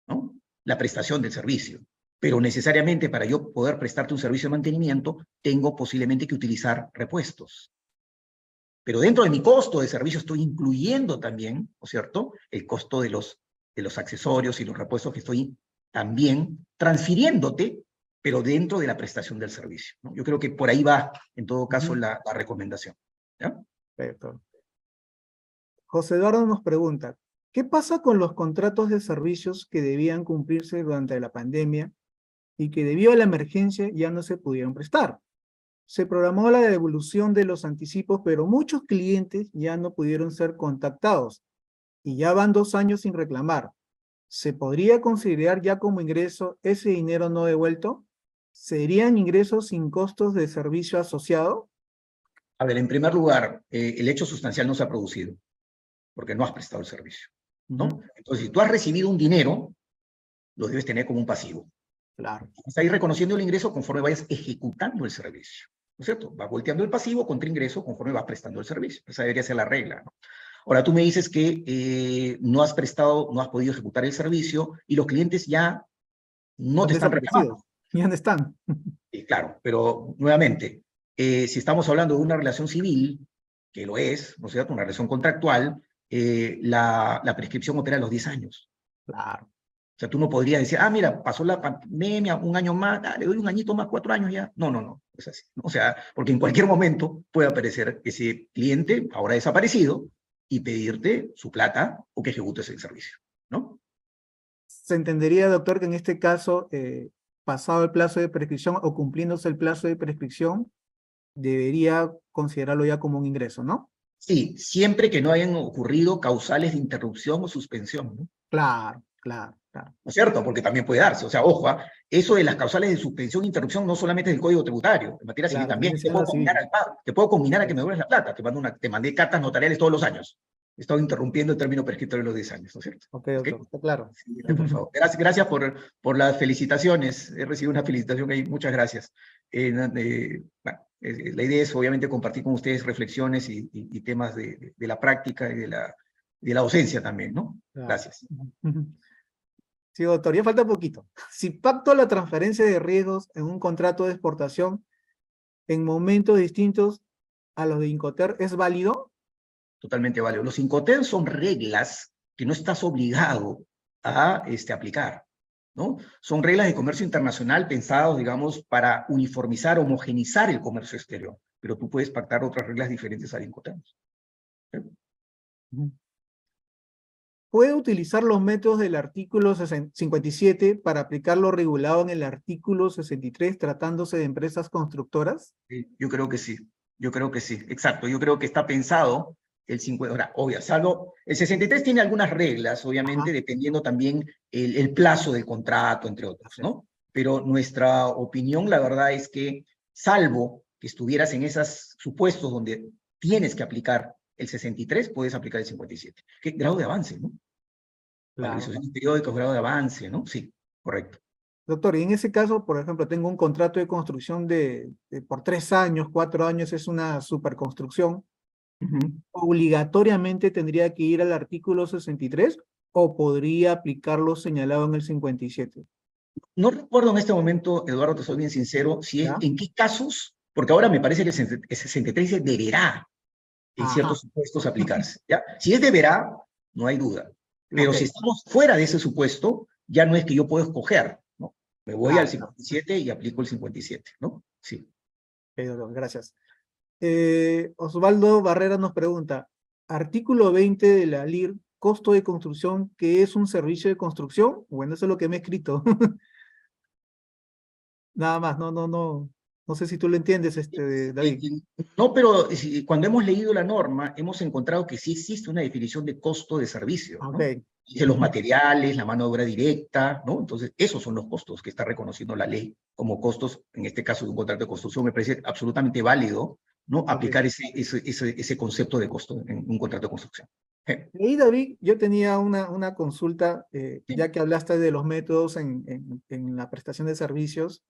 [SPEAKER 2] ¿No? La prestación del servicio pero necesariamente para yo poder prestarte un servicio de mantenimiento, tengo posiblemente que utilizar repuestos. Pero dentro de mi costo de servicio estoy incluyendo también, ¿no es cierto?, el costo de los, de los accesorios y los repuestos que estoy también transfiriéndote, pero dentro de la prestación del servicio. ¿no? Yo creo que por ahí va, en todo caso, la, la recomendación. ¿ya?
[SPEAKER 1] Perfecto. José Eduardo nos pregunta, ¿qué pasa con los contratos de servicios que debían cumplirse durante la pandemia y que debido a la emergencia ya no se pudieron prestar? Se programó la devolución de los anticipos, pero muchos clientes ya no pudieron ser contactados y ya van dos años sin reclamar. ¿Se podría considerar ya como ingreso ese dinero no devuelto? ¿Serían ingresos sin costos de servicio asociado?
[SPEAKER 2] A ver, en primer lugar, eh, el hecho sustancial no se ha producido, porque no has prestado el servicio. ¿no? Entonces, si tú has recibido un dinero, lo debes tener como un pasivo.
[SPEAKER 1] Claro.
[SPEAKER 2] Está ahí reconociendo el ingreso conforme vayas ejecutando el servicio. ¿No es cierto? Va volteando el pasivo contra ingreso conforme vas prestando el servicio. Esa debería ser la regla. ¿no? Ahora tú me dices que eh, no has prestado, no has podido ejecutar el servicio y los clientes ya no te están reclamando.
[SPEAKER 1] Ya no están.
[SPEAKER 2] Sí, claro, pero nuevamente, eh, si estamos hablando de una relación civil, que lo es, ¿no es cierto? Una relación contractual, eh, la, la prescripción opera a los 10 años.
[SPEAKER 1] Claro.
[SPEAKER 2] O sea, tú no podrías decir, ah, mira, pasó la pandemia, un año más, ah, le doy un añito más, cuatro años ya. No, no, no, es así. ¿no? O sea, porque en cualquier momento puede aparecer ese cliente, ahora desaparecido, y pedirte su plata o que ejecutes el servicio, ¿no?
[SPEAKER 1] Se entendería, doctor, que en este caso, eh, pasado el plazo de prescripción o cumpliéndose el plazo de prescripción, debería considerarlo ya como un ingreso, ¿no?
[SPEAKER 2] Sí, siempre que no hayan ocurrido causales de interrupción o suspensión, ¿no?
[SPEAKER 1] Claro, claro, claro.
[SPEAKER 2] ¿no es cierto? Porque también puede darse. O sea, ojo, ¿ah? eso de las causales de suspensión e interrupción no solamente es del Código Tributario, en materia civil
[SPEAKER 1] Claro,
[SPEAKER 2] también.
[SPEAKER 1] también
[SPEAKER 2] Te puedo combinar
[SPEAKER 1] civil.
[SPEAKER 2] al pago, te puedo combinar a que me devuelvas la plata. Te, mando una, te mandé cartas notariales todos los años. He estado interrumpiendo el término prescriptorio de los 10 años, ¿no es cierto?
[SPEAKER 1] Ok, doctor, está claro.
[SPEAKER 2] Sí, por favor. Gracias, gracias por, por las felicitaciones. He recibido una felicitación ahí. Muchas gracias. Eh, eh, bueno, eh, la idea es obviamente compartir con ustedes reflexiones y, y- y temas de, de- de la práctica y de la, de la docencia también, ¿no?
[SPEAKER 1] Claro.
[SPEAKER 2] Gracias.
[SPEAKER 1] Sí, doctor, ya falta poquito. Si pacto la transferencia de riesgos en un contrato de exportación en momentos distintos a los de Incoter, ¿es válido?
[SPEAKER 2] Totalmente válido. Los Incoterm son reglas que no estás obligado a este, aplicar, ¿no? Son reglas de comercio internacional pensados, digamos, para uniformizar, homogenizar el comercio exterior, pero tú puedes pactar otras reglas diferentes al Incoterm.
[SPEAKER 1] ¿Puede utilizar los métodos del artículo 60 57 para aplicar lo regulado en el artículo 63 tratándose de empresas constructoras?
[SPEAKER 2] Sí, Yo creo que sí. Yo creo que sí, exacto. Yo creo que está pensado el 50, ahora, obvio, salvo, el 63 tiene algunas reglas, obviamente,
[SPEAKER 1] Ajá.
[SPEAKER 2] dependiendo también el, el plazo del contrato, entre otros, ¿no? Pero nuestra opinión, la verdad, es que, salvo que estuvieras en esos supuestos donde tienes que aplicar el 63, puedes aplicar el 57. ¿Qué grado de avance, no?
[SPEAKER 1] Claro.
[SPEAKER 2] Periódicas, grado de avance, ¿no? Sí, correcto.
[SPEAKER 1] Doctor, y en ese caso, por ejemplo, tengo un contrato de construcción de, de por tres años, cuatro años, es una superconstrucción. ¿Obligatoriamente tendría que ir al artículo 63 o podría aplicar lo señalado en el 57?
[SPEAKER 2] No recuerdo en este momento, Eduardo, te soy bien sincero, si es, en qué casos, porque ahora me parece que el 60 el 63 dice deberá en
[SPEAKER 1] Ajá.
[SPEAKER 2] ciertos supuestos aplicarse. ¿ya? Si es deberá, no hay duda. Pero si estamos fuera de ese supuesto, ya no es que yo puedo escoger, ¿no? Me voy al
[SPEAKER 1] Claro.
[SPEAKER 2] 57 y aplico el 57, ¿no? Sí.
[SPEAKER 1] Doctor, gracias. Eh, Osvaldo Barrera nos pregunta, artículo 20 de la LIR, costo de construcción, ¿qué es un servicio de construcción? Bueno, eso es lo que me he escrito. Nada más, no, no, no, no sé si tú lo entiendes, este, David.
[SPEAKER 2] No, pero si- cuando hemos leído la norma, hemos encontrado que sí existe una definición de costo de servicio. de los materiales, la mano de obra directa, ¿no? Entonces, esos son los costos que está reconociendo la ley como costos, en este caso de un contrato de construcción, me parece absolutamente válido, ¿no? Aplicar ese, ese, ese, ese concepto de costo en un contrato de construcción.
[SPEAKER 1] Y David, yo tenía una, una consulta, eh,
[SPEAKER 2] Sí.
[SPEAKER 1] ya que hablaste de los métodos en, en, en la prestación de servicios,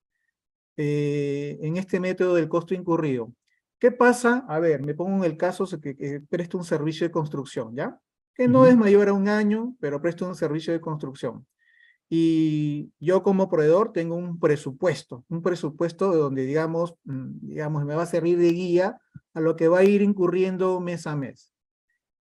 [SPEAKER 1] eh, en este método del costo incurrido. ¿Qué pasa? A ver, me pongo en el caso que, que presto un servicio de construcción, ¿ya? Que no es mayor a un año, pero presto un servicio de construcción. Y yo como proveedor tengo un presupuesto, un presupuesto donde, digamos, mm, digamos, me va a servir de guía a lo que va a ir incurriendo mes a mes.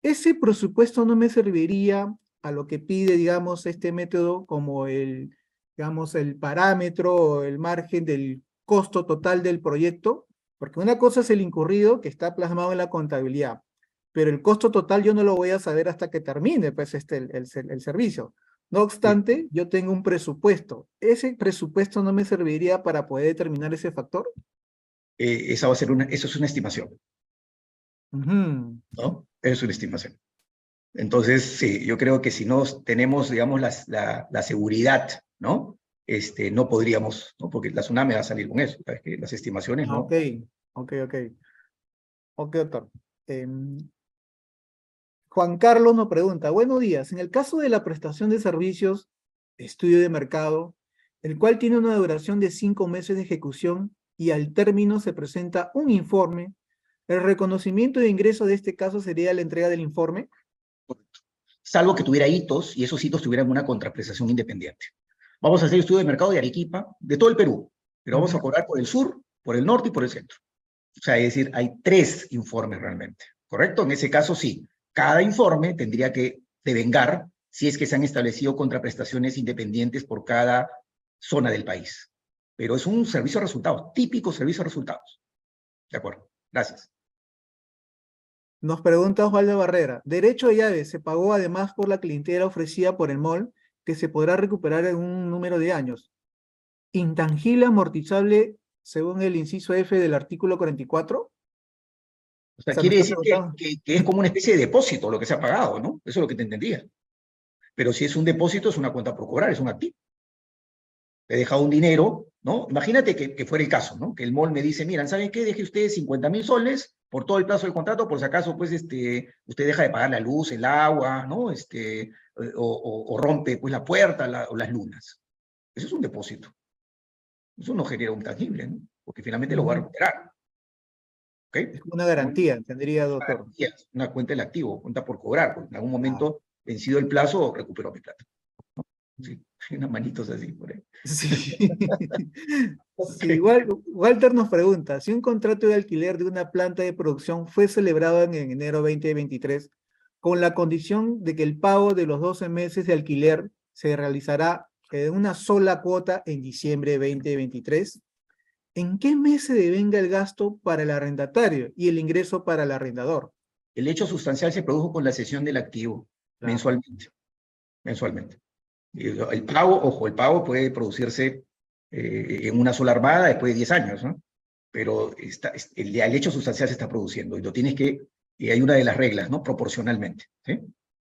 [SPEAKER 1] Ese presupuesto no me serviría a lo que pide, digamos, este método como el, digamos, el parámetro o el margen del costo total del proyecto, porque una cosa es el incurrido que está plasmado en la contabilidad, pero el costo total yo no lo voy a saber hasta que termine, pues, este, el, el ser- el servicio. No obstante, yo tengo un presupuesto. ¿Ese presupuesto no me serviría para poder determinar ese factor?
[SPEAKER 2] eh, esa va a ser una, eso es una estimación,
[SPEAKER 1] Ujú,
[SPEAKER 2] ¿no? Es una estimación. Entonces, sí, yo creo que si no tenemos, digamos, la, la seguridad, ¿no? Este, no podríamos, ¿no? Porque la tsunami va a salir con eso, ¿sabes? Que las estimaciones, ¿no?
[SPEAKER 1] Ok, ok, ok. Ok, doctor. Em, Juan Carlos nos pregunta, buenos días, en el caso de la prestación de servicios, estudio de mercado, el cual tiene una duración de cinco meses de ejecución y al término se presenta un informe, el reconocimiento de ingreso de este caso sería la entrega del informe.
[SPEAKER 2] salvo que tuviera hitos y esos hitos tuvieran una contraprestación independiente. Vamos a hacer estudio de mercado de Arequipa, de todo el Perú, pero vamos a cobrar por el sur, por el norte y por el centro. O sea, es decir, hay tres informes realmente, ¿correcto? En ese caso, sí. Cada informe tendría que devengar si es que se han establecido contraprestaciones independientes por cada zona del país. Pero es un servicio de resultados, típico servicio de resultados. De acuerdo. Gracias.
[SPEAKER 1] Nos pregunta Osvaldo Barrera, derecho de llave se pagó además por la clientela ofrecida por el mall que se podrá recuperar en un número de años. Intangible amortizable según el inciso F del artículo 44.
[SPEAKER 2] O sea,
[SPEAKER 1] O sea,
[SPEAKER 2] quiere decir que,
[SPEAKER 1] preguntando-
[SPEAKER 2] que- que es como una especie de depósito lo que se ha pagado, ¿no? Eso es lo que te entendía. Pero si es un depósito, es una cuenta por cobrar, es un activo. Te he dejado un dinero, ¿no? Imagínate que, que fuera el caso, ¿no? Que el mall me dice, miran, ¿saben qué? Deje ustedes 50 mil soles por todo el plazo del contrato, por si acaso, pues, este, usted deja de pagar la luz, el agua, ¿no? Este, o, o- o rompe, pues, la puerta la- o las lunas. Eso es un depósito. Eso no genera un tangible, ¿no? Porque finalmente lo va a recuperar.
[SPEAKER 1] Es como una garantía, tendría, doctor.
[SPEAKER 2] garantías, una cuenta del activo, cuenta por cobrar, porque en algún momento, vencido el plazo, recupero mi plata. Sí, hay unas manitos así por ahí.
[SPEAKER 1] Sí. Sí, igual, Walter nos pregunta, si un contrato de alquiler de una planta de producción fue celebrado en, en enero 2023 con la condición de que el pago de los 12 meses de alquiler se realizará en una sola cuota en diciembre 2023, ¿en qué mes se devenga el gasto para el arrendatario y el ingreso para el arrendador?
[SPEAKER 2] El hecho sustancial se produjo con la cesión del activo
[SPEAKER 1] Claro.
[SPEAKER 2] mensualmente. Mensualmente. El pago, ojo, el pago puede producirse eh, en una sola armada después de 10 años, ¿no? pero está, es- el, el hecho sustancial se está produciendo y lo tienes que, y hay una de las reglas, ¿no? Proporcionalmente. ¿sí?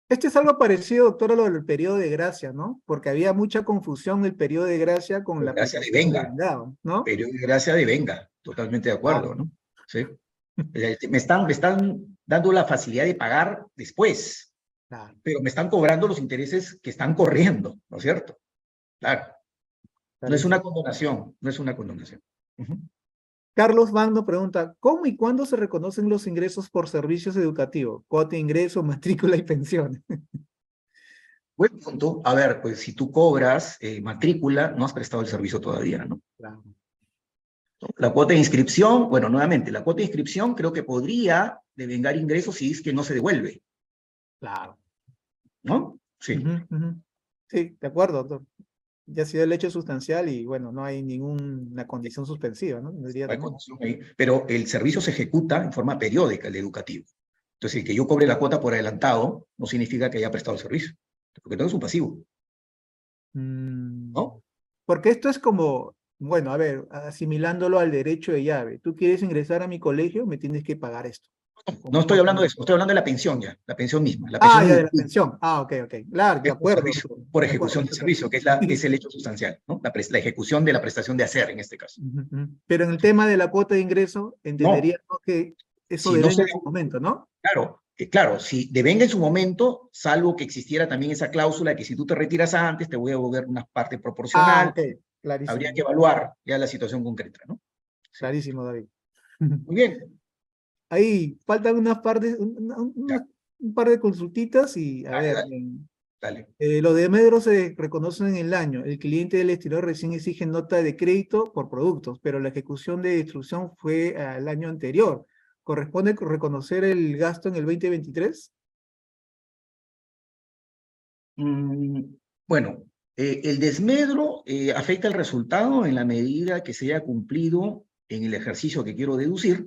[SPEAKER 1] Este es algo parecido, doctor, a lo del periodo de gracia, ¿no? Porque había mucha confusión el periodo de gracia con la
[SPEAKER 2] Gracia de venga.
[SPEAKER 1] vengado, ¿no?
[SPEAKER 2] Pero de gracia de venga, totalmente de acuerdo, ¿no? Sí. Eh, Me están, me están dando la facilidad de pagar después,
[SPEAKER 1] Claro.
[SPEAKER 2] pero me están cobrando los intereses que están corriendo, ¿no es cierto? Claro, no es una condonación, no es una condonación. Ujú.
[SPEAKER 1] Carlos Magno pregunta, ¿cómo y cuándo se reconocen los ingresos por servicios educativos? Cuota de ingreso, matrícula y pensiones.
[SPEAKER 2] Buen punto. A ver, pues si tú cobras eh, matrícula, no has prestado el servicio todavía, ¿no?
[SPEAKER 1] Claro.
[SPEAKER 2] La cuota de inscripción, bueno, nuevamente, la cuota de inscripción creo que podría devengar ingresos si es que no se devuelve,
[SPEAKER 1] Claro.
[SPEAKER 2] ¿no? Sí.
[SPEAKER 1] Sí, de acuerdo, doctor. Ya ha sido el hecho sustancial y bueno, no hay ninguna condición suspensiva, ¿no?
[SPEAKER 2] No hay condición ahí, pero el servicio se ejecuta en forma periódica, el educativo. Entonces, el que yo cobre la cuota por adelantado no significa que haya prestado el servicio, porque no es un pasivo,
[SPEAKER 1] Mm,
[SPEAKER 2] ¿no?
[SPEAKER 1] Porque esto es como, bueno, a ver, asimilándolo al derecho de llave. Tú quieres ingresar a mi colegio, me tienes que pagar esto.
[SPEAKER 2] No estoy hablando de eso, estoy hablando de la pensión ya, la pensión misma. La
[SPEAKER 1] Ah,
[SPEAKER 2] pensión
[SPEAKER 1] ya, de la pensión. Ah, ok, ok. Claro, de
[SPEAKER 2] por
[SPEAKER 1] acuerdo.
[SPEAKER 2] por
[SPEAKER 1] de
[SPEAKER 2] ejecución
[SPEAKER 1] acuerdo,
[SPEAKER 2] del servicio, que es, la, el hecho sustancial, ¿no? La, ejecución de la prestación de hacer en este caso.
[SPEAKER 1] Pero en el tema de la cuota de ingreso, entenderíamos que eso
[SPEAKER 2] Si no
[SPEAKER 1] debe
[SPEAKER 2] se-
[SPEAKER 1] en su momento, ¿no?
[SPEAKER 2] Claro, eh, claro, si devenga en su momento, salvo que existiera también esa cláusula que si tú te retiras antes, te voy a devolver una parte
[SPEAKER 1] Ah,
[SPEAKER 2] proporcional,
[SPEAKER 1] ok. Clarísimo.
[SPEAKER 2] habría que evaluar ya la situación concreta, ¿no?
[SPEAKER 1] Clarísimo, David.
[SPEAKER 2] Muy bien,
[SPEAKER 1] Ahí faltan unas par de, un, una- unas- un par de consultitas y a
[SPEAKER 2] Dale,
[SPEAKER 1] ver,
[SPEAKER 2] dale.
[SPEAKER 1] eh, los de Medro se reconocen en el año. El cliente del exterior recién exige nota de crédito por productos, pero la ejecución de instrucción fue al año anterior. ¿Corresponde reconocer el gasto en el 2023?
[SPEAKER 2] Mm, Bueno, eh, el desmedro eh, afecta el resultado en la medida que se haya cumplido en el ejercicio que quiero deducir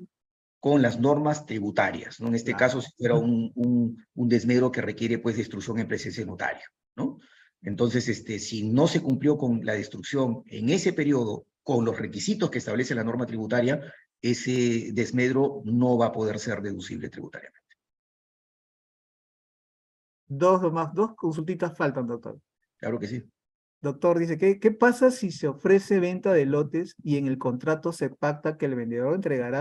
[SPEAKER 2] con las normas tributarias, ¿no? En este
[SPEAKER 1] Claro.
[SPEAKER 2] caso, si fuera un, un, un desmedro que requiere, pues, destrucción en presencia de notario, ¿no? Entonces, este, si no se cumplió con la destrucción en ese periodo con los requisitos que establece la norma tributaria, ese desmedro no va a poder ser deducible tributariamente.
[SPEAKER 1] Dos o más, dos consultitas faltan, doctor.
[SPEAKER 2] Claro que sí.
[SPEAKER 1] Doctor, dice, ¿qué, ¿qué pasa si se ofrece venta de lotes y en el contrato se pacta que el vendedor entregará